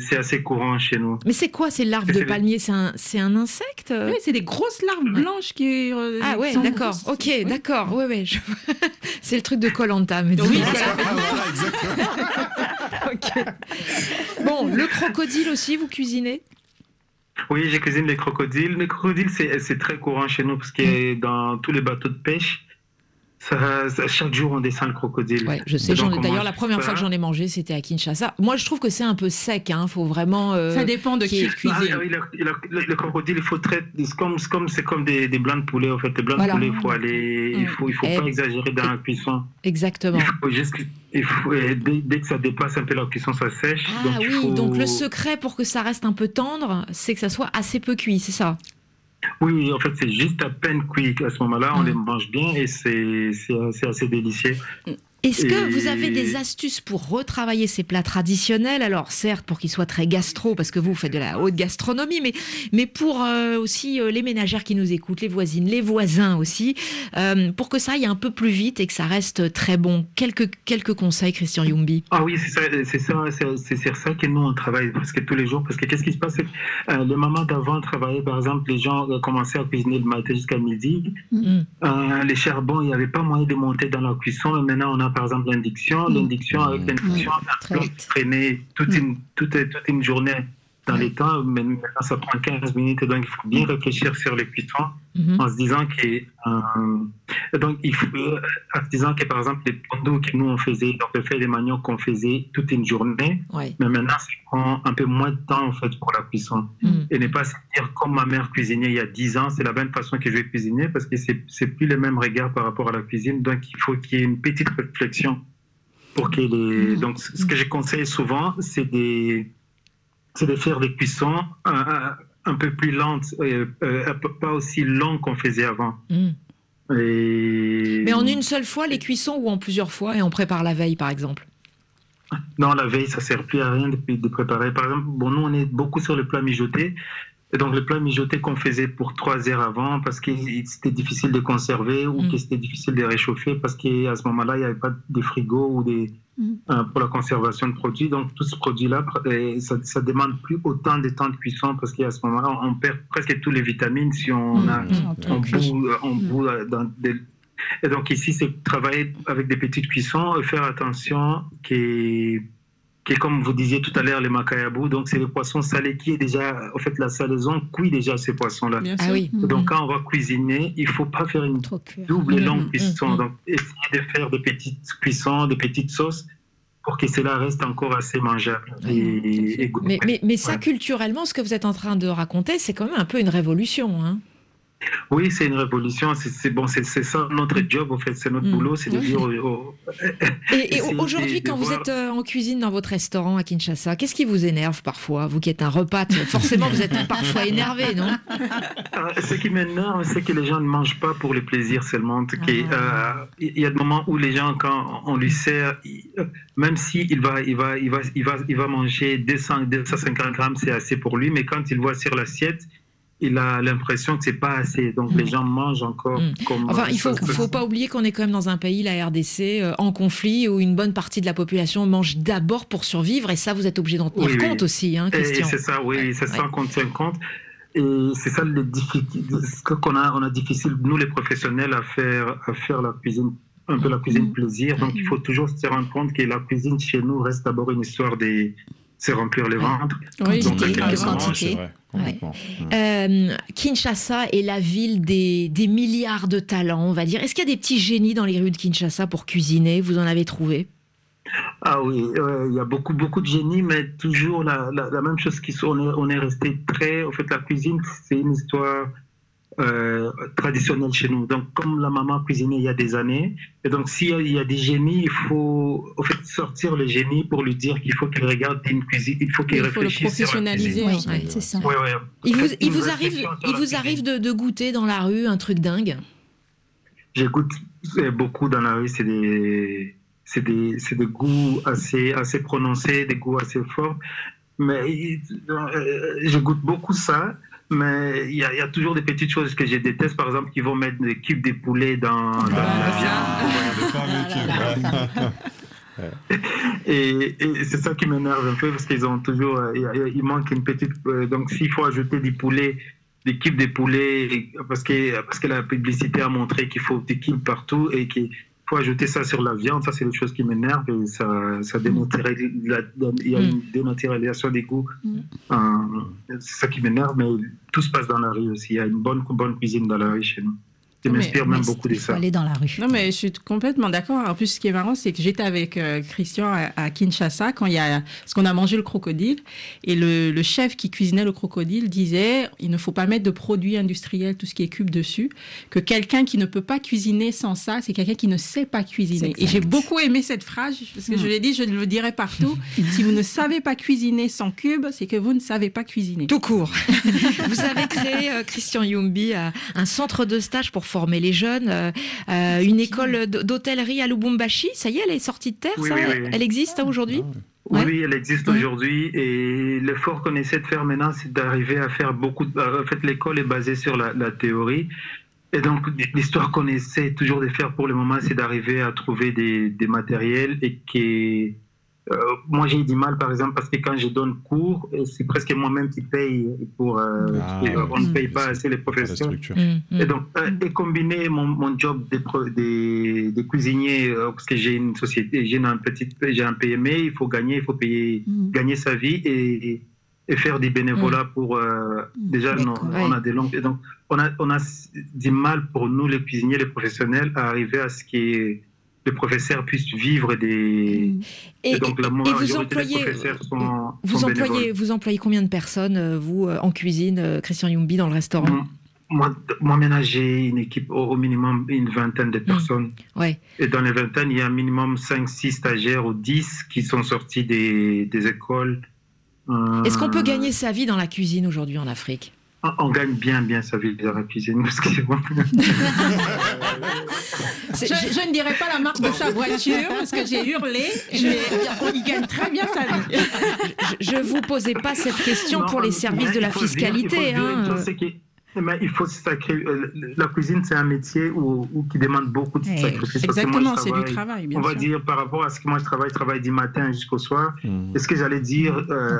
c'est assez courant chez nous. Mais c'est quoi ces larves de palmier C'est un, insecte Oui, c'est des grosses larves blanches qui. euh, Ah ouais, d'accord. Ok, d'accord. Ouais, ouais. je- (laughs) c'est le truc de Colanta. Mais Oui, (laughs) Ok. Bon, le crocodile aussi, vous cuisinez? Oui, j'ai cuisiné les crocodiles. Les crocodiles, c'est c'est très courant chez nous parce que dans tous les bateaux de pêche, Ça, ça- chaque jour, on descend le crocodile. Ouais, je sais. D'ailleurs, mange la première ça. fois que j'en ai mangé, c'était à Kinshasa. Moi, je trouve que c'est un peu sec. Hein. Faut vraiment. euh, Ça dépend de qui le cuisine. Ah, oui, le, le- le- le crocodile, il faut traiter. C'est comme, c'est comme, c'est comme des, des blancs de poulet, en fait. Les blancs Voilà. de poulet, il faut aller. Il faut, il faut Eh, pas exagérer dans la cuisson. Exactement. Il faut juste. que- Il faut, et dès, dès que ça dépasse un peu la cuisson, ça sèche. Ah donc oui, faut- donc le secret pour que ça reste un peu tendre, c'est que ça soit assez peu cuit, c'est ça? Oui, en fait, c'est juste à peine cuit. À ce moment-là, Mm. on les mange bien et c'est assez, assez délicieux. Est-ce que vous avez des astuces pour retravailler ces plats traditionnels? Alors certes, pour qu'ils soient très gastro, parce que vous faites de la haute gastronomie, mais, mais pour euh, aussi euh, les ménagères qui nous écoutent, les voisines, les voisins aussi, euh, pour que ça aille un peu plus vite et que ça reste très bon. Quelques, quelques conseils, Christian Yumbi. Ah oui, c'est ça, c'est ça, c'est- c'est sur ça que nous on travaille presque tous les jours. Parce que qu'est-ce qui se passe, les mamans d'avant travaillaient, par exemple, les gens commençaient à cuisiner le matin jusqu'à midi. Mm. Les charbons, il n'y avait pas moyen de monter dans la cuisson. Mais maintenant, on a par exemple l'induction. L'induction, avec l'induction, on peut traîner toute une, toute, toute une journée dans les temps. Mais maintenant, ça prend 15 minutes. Donc, il faut bien réfléchir sur les cuissons en se disant que, euh, donc, il faut, euh, en se disant que, par exemple, les pondos que nous on faisait, donc le fait des maniocs qu'on faisait toute une journée, mais maintenant, ça prend un peu moins de temps, en fait, pour la cuisson. Et ne pas se dire, comme ma mère cuisinait il y a 10 ans, c'est la même façon que je vais cuisiner, parce que c'est, c'est plus le même regard par rapport à la cuisine. Donc, il faut qu'il y ait une petite réflexion pour que les, donc, ce que je conseille souvent, c'est des, c'est de faire des cuissons un, peu plus lentes, euh, euh, un peu- pas aussi longues qu'on faisait avant. Mm. Et... Mais en une seule fois, les cuissons ou en plusieurs fois, et on prépare la veille, par exemple? Non, la veille, ça sert plus à rien de, de préparer. Par exemple, bon, nous, on est beaucoup sur le plat mijoté. Et donc, le plat mijoté qu'on faisait pour trois heures avant, parce que c'était difficile de conserver ou que c'était difficile de réchauffer, parce qu'à ce moment-là, il n'y avait pas de frigo ou des, euh, pour la conservation de produits. Donc, tout ce produit-là, euh, ça, ça demande plus autant de temps de cuisson, parce qu'à ce moment-là, on perd presque toutes les vitamines si on, a, on bout, on bout dans des, et donc ici, c'est travailler avec des petites cuissons et faire attention que, que comme vous disiez tout à l'heure, les macayabou, donc c'est le poisson salé qui est déjà, en fait, la salaison cuit déjà ces poissons-là. Ah oui. Donc quand on va cuisiner, il faut pas faire une double et Mhm, longue cuisson. mhm. Donc essayer de faire des petites cuissons, des petites sauces pour que cela reste encore assez mangeable. Et, et goûteux. Mais, mais, mais ça, Ouais. culturellement, ce que vous êtes en train de raconter, c'est quand même un peu une révolution. Hein Oui, c'est une révolution. C'est bon, c'est ça notre job, en fait, c'est notre boulot, c'est de dire aux- et, aujourd'hui, quand vous voir- êtes euh, en cuisine dans votre restaurant à Kinshasa, qu'est-ce qui vous énerve parfois Vous qui êtes un repas, forcément, vous êtes parfois énervé, non? Euh, Ce qui m'énerve, c'est que les gens ne mangent pas pour le plaisir seulement. Que, euh, Il y a des moments où les gens, quand on lui sert, même s'il il va, il va, il va, il va, il va manger 200, 250 grammes, c'est assez pour lui, mais quand il voit sur l'assiette, il a l'impression que c'est pas assez. Donc les gens mangent encore comme. Mm. Enfin, il faut, ça- faut pas oublier qu'on est quand même dans un pays, la RDC, euh, en conflit, où une bonne partie de la population mange d'abord pour survivre, et ça, vous êtes obligé d'en tenir Oui, oui. compte aussi, hein, Christian. C'est ça, oui, c'est ça qu'on tient compte. Et c'est ça le ce qu'on a, on a difficile, nous les professionnels, à faire, à faire la cuisine, un peu la cuisine Mm. plaisir. Donc il faut toujours se rendre compte que la cuisine chez nous reste d'abord une histoire de se remplir les ventres. Oui, Donc, quantité, la quantité. c'est vrai, complètement. Euh, Kinshasa est la ville des, des milliards de talents, on va dire. Est-ce qu'il y a des petits génies dans les rues de Kinshasa pour cuisiner? Vous en avez trouvé? Ah oui, ouais, il y a beaucoup, beaucoup de génie, mais toujours la, la, la même chose qui sont, on est, on est resté très, en fait, la cuisine, c'est une histoire euh, traditionnelle chez nous. Donc, comme la maman cuisinait il y a des années, et donc s'il y, y a des génies, il faut, fait, sortir le génie pour lui dire qu'il faut qu'il regarde une cuisine, il faut qu'il Il faut le réfléchisse professionnaliser, ouais, c'est ça. Ouais, ouais. Il vous, il arrive, il vous arrive de, de goûter dans la rue un truc dingue? J'écoute euh, beaucoup dans la rue, c'est des, c'est des, c'est des goûts assez, assez prononcés, des goûts assez forts. Mais euh, je goûte beaucoup ça, mais il y, a- il y a toujours des petites choses que je déteste. Par exemple, qu'ils vont mettre des cubes de poulet dans, dans la viande. Et, et c'est ça qui m'énerve un peu parce qu'ils ont toujours, euh, il manque une petite. euh, donc s'il faut ajouter du poulet, des cubes de poulet, parce que parce que la publicité a montré qu'il faut des cubes partout et qu'il faut ajouter ça sur la viande, ça c'est des choses qui m'énervent et ça, ça dénaturalise la- il y a une dénaturalisation des goûts. Euh, c'est ça qui m'énerve, mais tout se passe dans la rue aussi. Il y a une bonne bonne cuisine dans la rue chez nous. Mais- m'inspire même beaucoup de ça. aller dans la rue. Non, mais je suis complètement d'accord. En plus, ce qui est marrant, c'est que j'étais avec euh, Christian à, à Kinshasa quand il y a, parce qu'on a mangé le crocodile, et le, le chef qui cuisinait le crocodile disait, il ne faut pas mettre de produits industriels, tout ce qui est cube dessus, que quelqu'un qui ne peut pas cuisiner sans ça, c'est quelqu'un qui ne sait pas cuisiner. Et j'ai beaucoup aimé cette phrase, parce que je l'ai dit, je le dirai partout. (laughs) si vous ne savez pas cuisiner sans cube, c'est que vous ne savez pas cuisiner. Tout court. (laughs) Vous avez créé, euh, Christian Yumbi, euh, un centre de stage pour former les jeunes, euh, euh, une école d'hôtellerie à Lubumbashi. Ça y est, elle est sortie de terre, Oui, ça oui, oui. Elle existe hein, aujourd'hui Oui, Ouais. oui, elle existe Ouais. aujourd'hui et l'effort qu'on essaie de faire maintenant, c'est d'arriver à faire beaucoup. De... En fait, l'école est basée sur la, la théorie. Et donc, l'histoire qu'on essaie toujours de faire pour le moment, c'est d'arriver à trouver des, des matériels et qui. Euh, moi, j'ai du mal, par exemple, parce que quand je donne cours, euh, c'est presque moi-même qui paye pour. euh, Ah, euh, on ne paye pas assez les professeurs. Mm, Et donc, euh, et combiner mon, mon job des, des cuisiniers, euh, parce que j'ai une société, j'ai un petit, j'ai un PME, il faut gagner, il faut payer, Mhm. gagner sa vie et, et faire des bénévolats pour, euh, déjà, non, on a des longues, et donc, on a, on a du mal pour nous, les cuisiniers, les professionnels, à arriver à ce que les professeurs puissent vivre des, Et, et donc, la et- des professeurs sont, vous, sont employez, bénévoles. vous employez combien de personnes, euh, vous, euh, en cuisine, euh, Christian Yumbi, dans le restaurant Moi, moi, j'ai une équipe au, au minimum une vingtaine de personnes. Ouais. Et dans les vingtaines, il y a un minimum 5-6 stagiaires ou 10 qui sont sortis des, des écoles. Euh, Est-ce qu'on peut gagner sa vie dans la cuisine aujourd'hui en Afrique? On, on gagne bien, bien sa vie dans la cuisine. (laughs) Parce que, Je, je ne dirais pas la marque de sa voiture parce que j'ai hurlé, (laughs) mais il gagne très bien sa vie. je, je vous posais pas cette question Non, pour les services de la fiscalité. dire hein. Que- mais il faut se sacrer- euh, La cuisine, c'est un métier où, où- qui demande beaucoup de Eh, sacrifices. Parce que moi, Exactement, je c'est du travaille- travail, bien On va sûr. dire par rapport à ce que moi je travaille, je travaille du matin jusqu'au soir. Mhm. Est-ce que j'allais dire euh,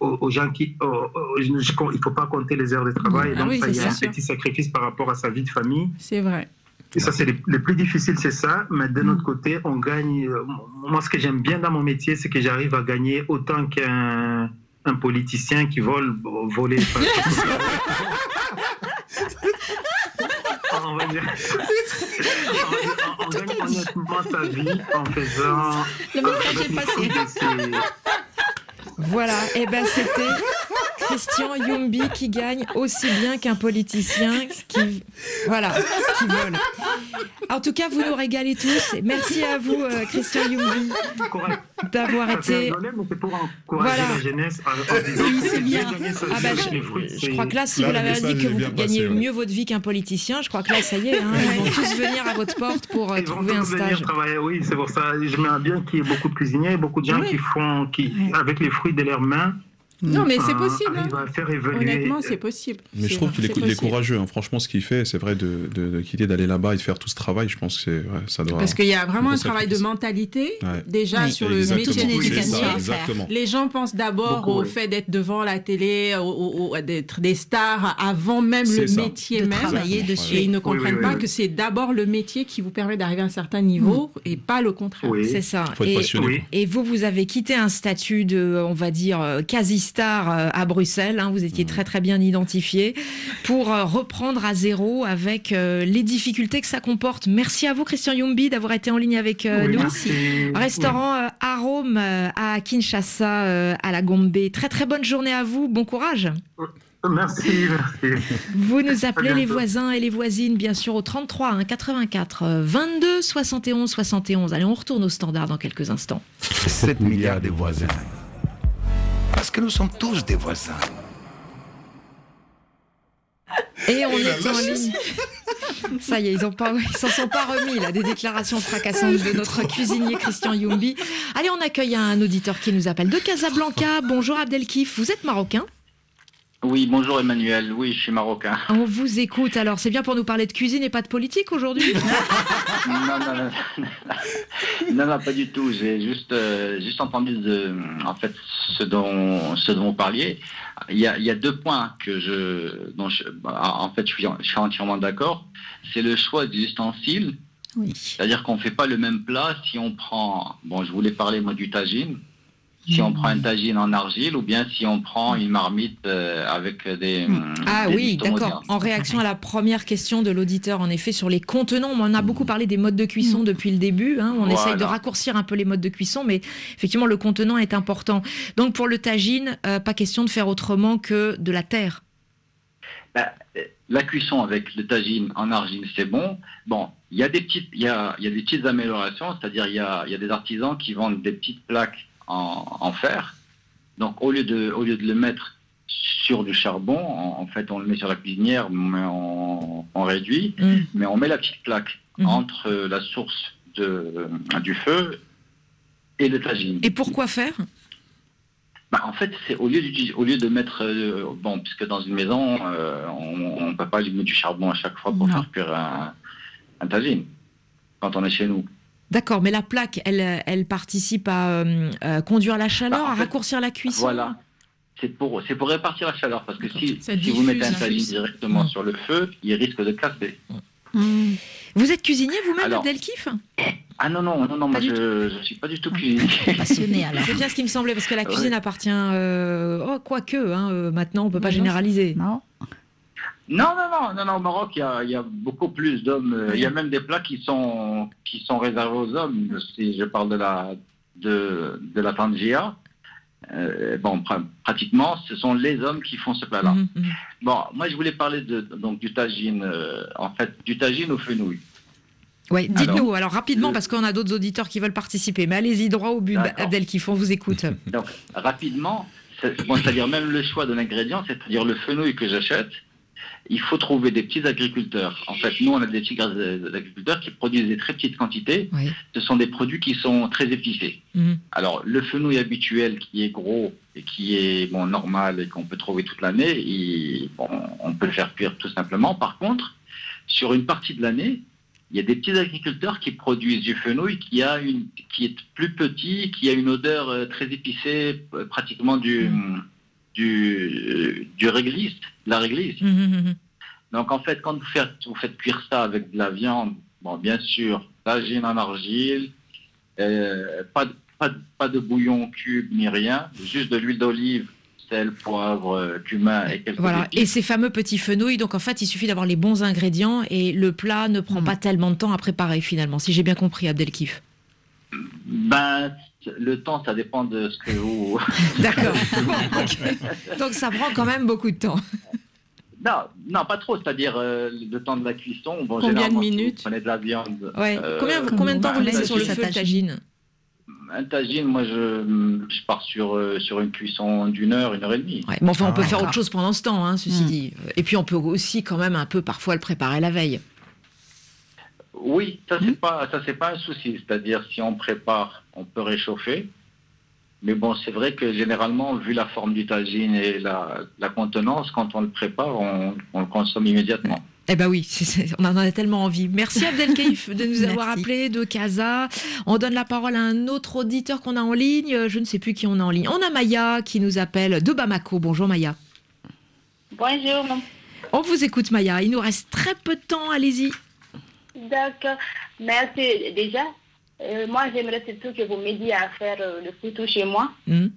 aux, aux gens qui. aux- aux- je- je- il ne faut pas compter les heures de travail. Ah donc, oui, ça, il y a un sûr. petit sacrifice par rapport à sa vie de famille. C'est vrai. Et ça, c'est le, le plus difficile, c'est ça. Mais de notre côté, on gagne. euh, Moi, ce que j'aime bien dans mon métier, c'est que j'arrive à gagner autant qu'un un politicien qui vole, voler. (laughs) on va dire. on, va dire, on- on gagne honnêtement sa vie en faisant. Le message avec est passé. Voilà, et ben c'était Christian Yumbi qui gagne aussi bien qu'un politicien qui voilà, qui vole. En tout cas, vous nous régalez tous. Merci à vous, euh, Christian Correct. d'avoir été. rigoler, mais c'est pour encourager Voilà. la jeunesse c'est bien. Ah bah, je, les fruits, je crois que là, si Là, vous l'avez dit que vous gagnez passé, ouais. mieux votre vie qu'un politicien, je crois que là, ça y est, hein, ils vont tous venir à votre porte pour euh, Ils vont trouver un tous venir stage. travailler, oui, c'est pour ça. J'aimerais bien qu'il y ait beaucoup de cuisiniers, beaucoup de gens Oui. qui font, qui, avec les fruits de leurs mains, Non, mais c'est euh, possible. hein. arrivent à faire évoluer. Honnêtement, c'est possible. Mais je trouve qu'il est, courageux. hein. Franchement, ce qu'il fait, c'est vrai de, de, de quitter, d'aller là-bas et de faire tout ce travail. Je pense que c'est, ouais, ça doit. Parce qu'il y a vraiment un travail de mentalité, Ouais. déjà Oui. sur le métier de Toute une C'est ça, éducation à cuisinier. faire. Exactement. Les gens pensent d'abord Beaucoup, au oui. fait d'être devant la télé, au- au- au- d'être des stars avant même C'est le ça. métier De même. travailler dessus. Et ils ne comprennent oui, pas oui. que c'est d'abord le métier qui vous permet d'arriver à un certain niveau et pas le contraire. Oui. C'est ça. Et- vous, vous avez quitté un statut de, on va dire, euh, euh, à Bruxelles. hein, vous étiez très très bien identifié pour euh, reprendre à zéro avec euh, les difficultés que ça comporte. Merci à vous, Christian Yumbi, d'avoir été en ligne avec Oui, nous. merci. Restaurant euh, Arôme euh, à Kinshasa, à la Gombe. Très très bonne journée à vous. Bon courage. Oui. Merci, merci. Vous nous appelez À les voisins et les voisines, bien sûr, au 33 hein, 84 euh, 22 71 71. Allez, on retourne au standard dans quelques instants. 7 milliards de voisins. Parce que nous sommes tous des voisins. Et on est en ligne. Ça y est, ils ont pas, ils s'en sont pas remis là des déclarations fracassantes de notre cuisinier Christian Yumbi. Allez, on accueille un auditeur qui nous appelle de Casablanca. Bonjour Abdelkif, vous êtes marocain? Oui, bonjour Emmanuel. Oui, je suis marocain. (laughs) On vous écoute. Alors, c'est bien pour nous parler de cuisine et pas de politique aujourd'hui (laughs) non, non, non, non, non, pas du tout. J'ai juste, euh, juste entendu de, en fait, ce dont, ce dont vous parliez. Il y a, il y a deux points que je, dont je, bah, en fait, je suis, je suis entièrement d'accord. C'est le choix des ustensiles. Oui. C'est-à-dire qu'on ne fait pas le même plat si on prend, bon, je voulais parler moi du tagine. Si on prend un tagine en argile ou bien si on prend une marmite euh, avec des. Ah des oui, listes d'accord. En réaction à la première question de l'auditeur, en effet, sur les contenants, on a beaucoup parlé des modes de cuisson depuis le début. hein. On Voilà. essaye de raccourcir un peu les modes de cuisson, mais effectivement, le contenant est important. Donc pour le tagine, euh, pas question de faire autrement que de la terre. Bah, euh, la cuisson avec le tagine en argile, c'est bon. Bon, il y a des petites, il y a, il y a des petites améliorations, c'est-à-dire il y a, il y a des artisans qui vendent des petites plaques en, en fer. Donc au lieu de, au lieu de le mettre sur du charbon, en, en fait on le met sur la cuisinière, mais on, on réduit, mais on met la petite plaque entre euh, la source de, du feu et le tagine. Et pourquoi faire? Bah, en fait, c'est au lieu d'utiliser- au lieu de mettre euh, bon, puisque dans une maison, euh, on ne peut pas allumer du charbon à chaque fois pour Non. faire cuire un, un tagine quand on est chez nous. D'accord, mais la plaque, elle, elle participe à euh, euh, conduire la chaleur, à raccourcir la cuisson. Voilà. C'est pour, c'est pour répartir la chaleur, parce que si, si vous mettez un tagine directement sur le feu, il risque de casser. Vous êtes cuisinier vous-même, Abdelkif Ah non, non, non, non moi je ne suis pas du tout cuisinier. (laughs) C'est bien ce qui me semblait, parce que la cuisine Ouais. appartient. Euh... Oh, quoique, hein, maintenant, on peut pas généraliser. Non. Non, non, non, non, non, au Maroc, il y a, il y a beaucoup plus d'hommes. euh, Il y a même des plats qui sont, qui sont réservés aux hommes. Si je parle de la, de, de la tangia, euh, bon, pra- pratiquement, ce sont les hommes qui font ce plat-là. Mhm, Bon, moi, je voulais parler de, donc, du tagine, euh, en fait, du tagine au fenouil. Ouais, dites-nous, Alors, rapidement, parce qu'on a d'autres auditeurs qui veulent participer, mais allez-y droit au but, D'accord. Abdelkif, on vous écoute. Donc, rapidement, bon, c'est-à-dire même le choix de l'ingrédient, c'est-à-dire le fenouil que j'achète, il faut trouver des petits agriculteurs. En fait, nous, on a des petits euh, agriculteurs qui produisent des très petites quantités. Ce sont des produits qui sont très épicés. Mhm. Alors, le fenouil habituel qui est gros et qui est bon, normal et qu'on peut trouver toute l'année, bon, on peut le faire cuire tout simplement. Par contre, sur une partie de l'année, il y a des petits agriculteurs qui produisent du fenouil qui, a une, qui est plus petit, qui a une odeur euh, très épicée, euh, pratiquement du, du, du réglisse, de la réglisse. Mhm, Donc en fait, quand vous faites, vous faites cuire ça avec de la viande, bon, bien sûr, tagine en argile, euh, pas, de, pas, pas de bouillon cube ni rien, juste de l'huile d'olive, sel, poivre, euh, cumin et quelques Voilà, épices. et ces fameux petits fenouils, donc en fait, il suffit d'avoir les bons ingrédients et le plat ne prend pas tellement de temps à préparer finalement, si j'ai bien compris, Abdelkif. Ben, le temps, ça dépend de ce que vous. (laughs) D'accord. (laughs) Donc ça prend quand même beaucoup de temps. Non, non, pas trop. C'est-à-dire euh, le temps de la cuisson. Bon, Combien de minutes vous prenez de la viande. Ouais. euh, combien, combien de temps vous le laissez sur le feu, le tagine Un tagine, moi, je, je pars sur, euh, sur une cuisson d'une heure, une heure et demie. Ouais, mais enfin, on peut faire autre chose pendant ce temps, hein, ceci dit. Et puis on peut aussi quand même un peu parfois le préparer la veille. Oui, ça c'est pas ça c'est pas un souci. C'est-à-dire si on prépare, on peut réchauffer. Mais bon, c'est vrai que généralement, vu la forme du tagine et la, la contenance, quand on le prépare, on, on le consomme immédiatement. Eh ben oui, on en a tellement envie. Merci Abdelkaïf de nous (laughs) avoir appelé de Casa. On donne la parole à un autre auditeur qu'on a en ligne. Je ne sais plus qui on a en ligne. On a Maya qui nous appelle de Bamako. Bonjour Maya. Bonjour. On vous écoute Maya. Il nous reste très peu de temps. Allez-y. D'accord. Merci. Déjà, euh, moi, j'aimerais surtout que vous m'aidiez à faire euh, le foutou chez moi. Hmm.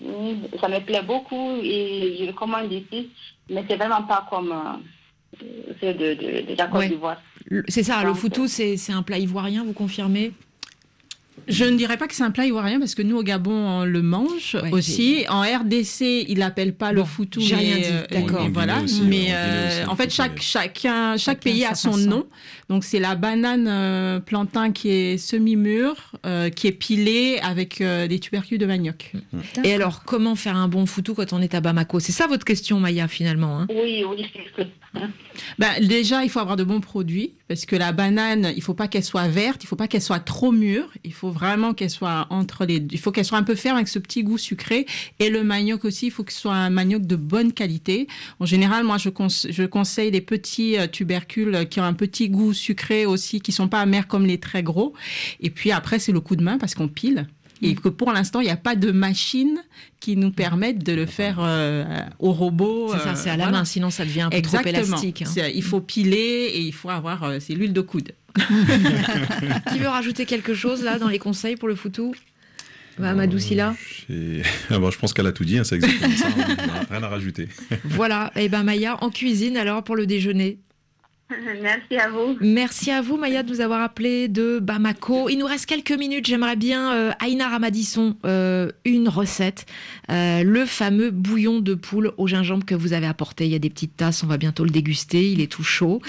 Mm, Ça me plaît beaucoup et je le commande ici, mais c'est vraiment pas comme euh, ceux de, de, de la Côte Ouais. d'Ivoire. C'est ça, le foutou, c'est c'est un plat ivoirien, vous confirmez? Je ne dirais pas que c'est un plat ivoirien parce que nous au Gabon on le mange Ouais, aussi. En RDC ils l'appellent pas le foutou. j'ai mais, rien dit, euh, d'accord. mais En Voilà. Aussi, mais en euh, aussi, en fait chaque chacun chaque pays a son façon. nom. Donc c'est la banane euh, plantain qui est semi-mûre, euh, qui est pilée avec euh, des tubercules de manioc. Et alors, comment faire un bon foutou quand on est à Bamako? C'est ça votre question, Maya, finalement hein? Oui, oui, c'est ça. Ben, déjà, il faut avoir de bons produits parce que la banane, il faut pas qu'elle soit verte, il faut pas qu'elle soit trop mûre, il faut vraiment qu'elle soit entre les deux. Il faut qu'elle soit un peu ferme avec ce petit goût sucré. Et le manioc aussi, il faut que ce soit un manioc de bonne qualité. En général, moi, je, conse- je conseille les petits euh, tubercules qui ont un petit goût sucré aussi, qui sont pas amers comme les très gros. Et puis après, c'est le coup de main parce qu'on pile. Et que pour l'instant, il n'y a pas de machine qui nous permette de le faire euh, au robot. C'est ça, euh, c'est à la voilà. main, sinon ça devient un peu trop élastique. hein. Il faut piler et il faut avoir euh, c'est l'huile de coude. (laughs) Qui veut rajouter quelque chose là dans les conseils pour le foutou? Mamadou Silla Et- Ah (laughs) bon, je pense qu'elle a tout dit, hein, c'est exactement ça. hein. On Rien à rajouter. Voilà, et ben Maya, en cuisine alors pour le déjeuner. (laughs) Merci à vous. Merci à vous Maya de nous avoir appelé de Bamako. Il nous reste quelques minutes, j'aimerais bien, euh, Aïna Ramadisson, euh, une recette, euh, le fameux bouillon de poule au gingembre que vous avez apporté. Il y a des petites tasses, on va bientôt le déguster, il est tout chaud.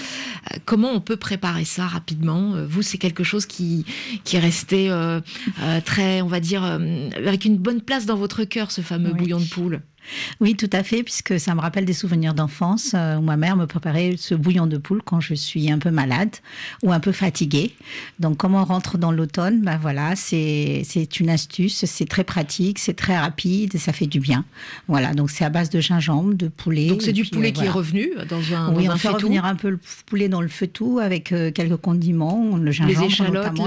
Euh, comment on peut préparer ça rapidement? Vous, c'est quelque chose qui, qui est resté euh, euh, très, on va dire, euh, avec une bonne place dans votre cœur, ce fameux bouillon de poule. Oui, tout à fait, puisque ça me rappelle des souvenirs d'enfance euh, où ma mère me préparait ce bouillon de poule quand je suis un peu malade ou un peu fatiguée. Donc, comme on rentre dans l'automne, ben voilà, c'est une astuce, c'est très pratique, c'est très rapide et ça fait du bien. Voilà, donc c'est à base de gingembre, de poulet. Donc c'est et du poulet euh, qui est revenu dans un, Oui, dans on un fait revenir un peu le poulet dans le feuilletou avec euh, quelques condiments, le gingembre, les échalotes,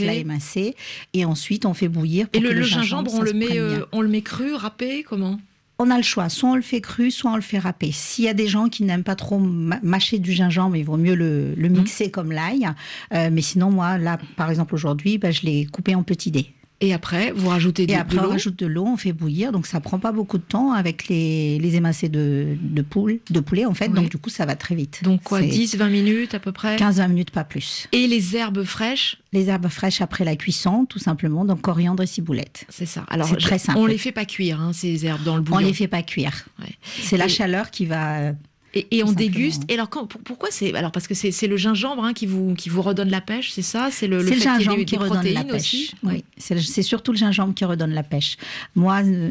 l'ail émincé, et ensuite on fait bouillir. Et pour le, que le gingembre, le, met, euh, on le met cru, râpé, comment? On a le choix, soit on le fait cru, soit on le fait râpé. S'il y a des gens qui n'aiment pas trop mâcher du gingembre, il vaut mieux le, le mixer comme l'ail. Euh, mais sinon, moi, là, par exemple, aujourd'hui, ben, je l'ai coupé en petits dés. Et après, vous rajoutez de, Et de après, on l'eau rajoute de l'eau, on fait bouillir. Donc, ça prend pas beaucoup de temps avec les, les émincés de, de, poule, de poulet, en fait. Oui. Donc, du coup, ça va très vite. Donc quoi, C'est 10-20 minutes à peu près 15-20 minutes, pas plus. Et les herbes fraîches Les herbes fraîches après la cuisson, tout simplement. Donc, coriandre et ciboulette. C'est ça. Alors, C'est très simple. on les fait pas cuire, hein, ces herbes dans le On bouillon. les fait pas cuire. Ouais. C'est la chaleur qui va. Et, et on déguste. Et alors, quand- pour- pourquoi c'est Alors, parce que c'est le gingembre hein, qui, vous, qui vous redonne la pêche, c'est ça? C'est le, le le y ait gingembre des, qui des redonne la pêche. aussi? Oui, c'est surtout le gingembre qui redonne la pêche. Moi, euh,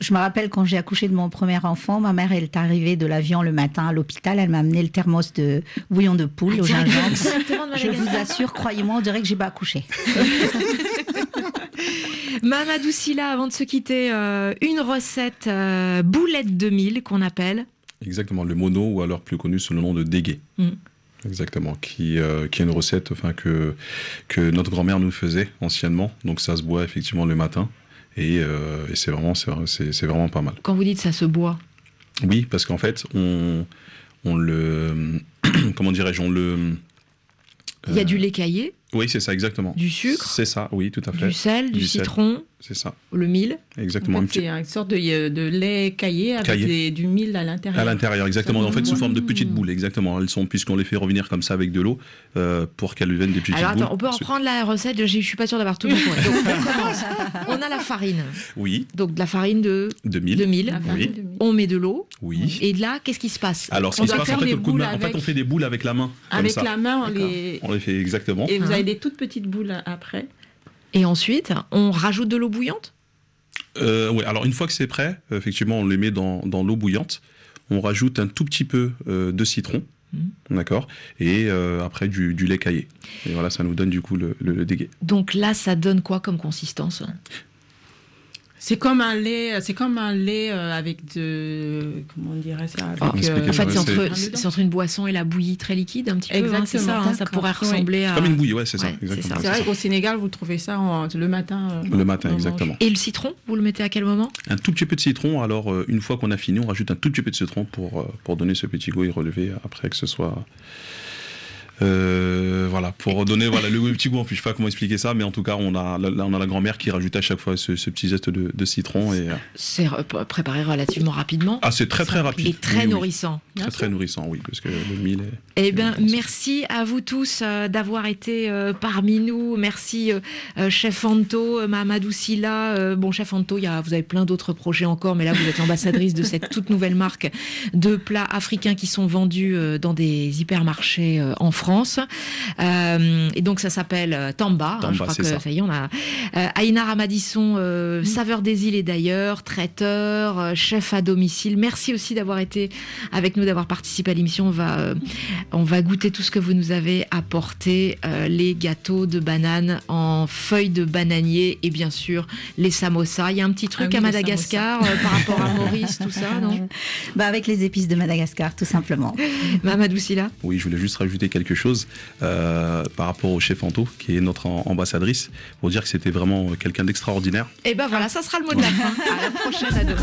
je me rappelle quand j'ai accouché de mon premier enfant, ma mère, elle est arrivée de l'avion le matin à l'hôpital, elle m'a amené le thermos de bouillon de poule Ah, au gingembre. (laughs) de Je vous assure, croyez-moi, on dirait que j'ai pas accouché. (laughs) Mamadou Silla, avant de se quitter, euh, une recette euh, boulette 2000 qu'on appelle. Exactement, le mono, ou alors plus connu sous le nom de dégué. Mm. Exactement, qui, euh, qui est une recette enfin, que, que notre grand-mère nous faisait anciennement. Donc ça se boit effectivement le matin. Et, euh, et c'est vraiment, c'est, vraiment pas mal. Quand vous dites ça se boit, Oui, parce qu'en fait, on, on le. (clears throat) Comment dirais-je On le. il y a euh, du lait caillé, Oui, c'est ça, exactement. du sucre, C'est ça, oui, tout à fait. du sel, du, citron, C'est ça, le mil. exactement. En un fait, petit- c'est une sorte de, de lait caillé avec Caillé. des- du mil à l'intérieur. À l'intérieur, exactement. En fait, sous forme de petites Mmh. boules, exactement. Elles sont, puisqu'on les fait revenir comme ça avec de l'eau, euh, pour qu'elles deviennent des petites Alors boules. attends, on peut reprendre la recette, je je suis pas sûre d'avoir tout compris. (laughs) Donc on commence. On a la farine, Oui, donc de la farine de, 2000. de mil. Oui. de. On met de l'eau. Oui. Et là, qu'est-ce qui se passe? Alors, ce On qui se passe, en faire fait, de on fait des boules avec la main. Avec la main, on les... On les fait exactement. Et vous Hein. Avez des toutes petites boules après. Et ensuite, on rajoute de l'eau bouillante? Euh, ouais, alors une fois que c'est prêt, effectivement, on les met dans, dans l'eau bouillante. On rajoute un tout petit peu euh, de citron, Mhm. d'accord, et euh, après du, du lait caillé. Et voilà, ça nous donne du coup le, le, le dégué. Donc là, ça donne quoi comme consistance? C'est comme un lait, c'est comme un lait euh, avec de, comment on dirait ça avec, Ah, euh, En fait, c'est entre, c'est- c'est entre une boisson et la bouillie très liquide, un petit peu. hein, c'est ça, Exactement, hein, ça d'accord. pourrait Oui. ressembler à. Comme une bouillie, ouais, c'est ça, Ouais, c'est exactement. ça. C'est vrai qu'au Sénégal, vous trouvez ça en- le matin. euh, Le matin, exactement. Et le citron, vous le mettez à quel moment? Un tout petit peu de citron. Alors, une fois qu'on a fini, on rajoute un tout petit peu de citron pour, pour donner ce petit goût et relever après que ce soit. Euh, voilà, pour donner voilà, le petit goût. En plus, je sais pas comment expliquer ça, mais en tout cas, on a, là, on a la grand-mère qui rajoute à chaque fois ce, ce petit zeste de, de citron. Et, euh, C'est préparé relativement rapidement. ah, c'est très très rapide. Et très Oui, oui. nourrissant. Très très nourrissant, oui, parce que le mil est. Eh bien, merci à vous tous euh, d'avoir été parmi nous. Merci, chef Anto, Mahamadou Silla. Bon, chef Anto, il y a, vous avez plein d'autres projets encore, mais là, vous êtes l'ambassadrice de cette toute nouvelle marque de plats africains qui sont vendus dans des hypermarchés en France. Euh, et donc, ça s'appelle euh, Tamba. hein, Tamba, je crois que ça. ça y est, on a euh, Aïna Ramadisson, euh, saveur des îles et d'ailleurs, traiteur, euh, chef à domicile. Merci aussi d'avoir été avec nous, d'avoir participé à l'émission. On va, euh, on va goûter tout ce que vous nous avez apporté, euh, les gâteaux de banane en feuilles de bananier et bien sûr les samosas. Il y a un petit truc Ah oui, à Madagascar euh, par rapport à Maurice, tout ça, non? (laughs) Bah, avec les épices de Madagascar, tout simplement. Mamadou Silla? Oui, je voulais juste rajouter quelque chose euh, par rapport au chef Anto, qui est notre am- ambassadrice, pour dire que c'était vraiment quelqu'un d'extraordinaire. Et ben voilà, ça sera le mot de la (laughs) fin. À la prochaine, à demain.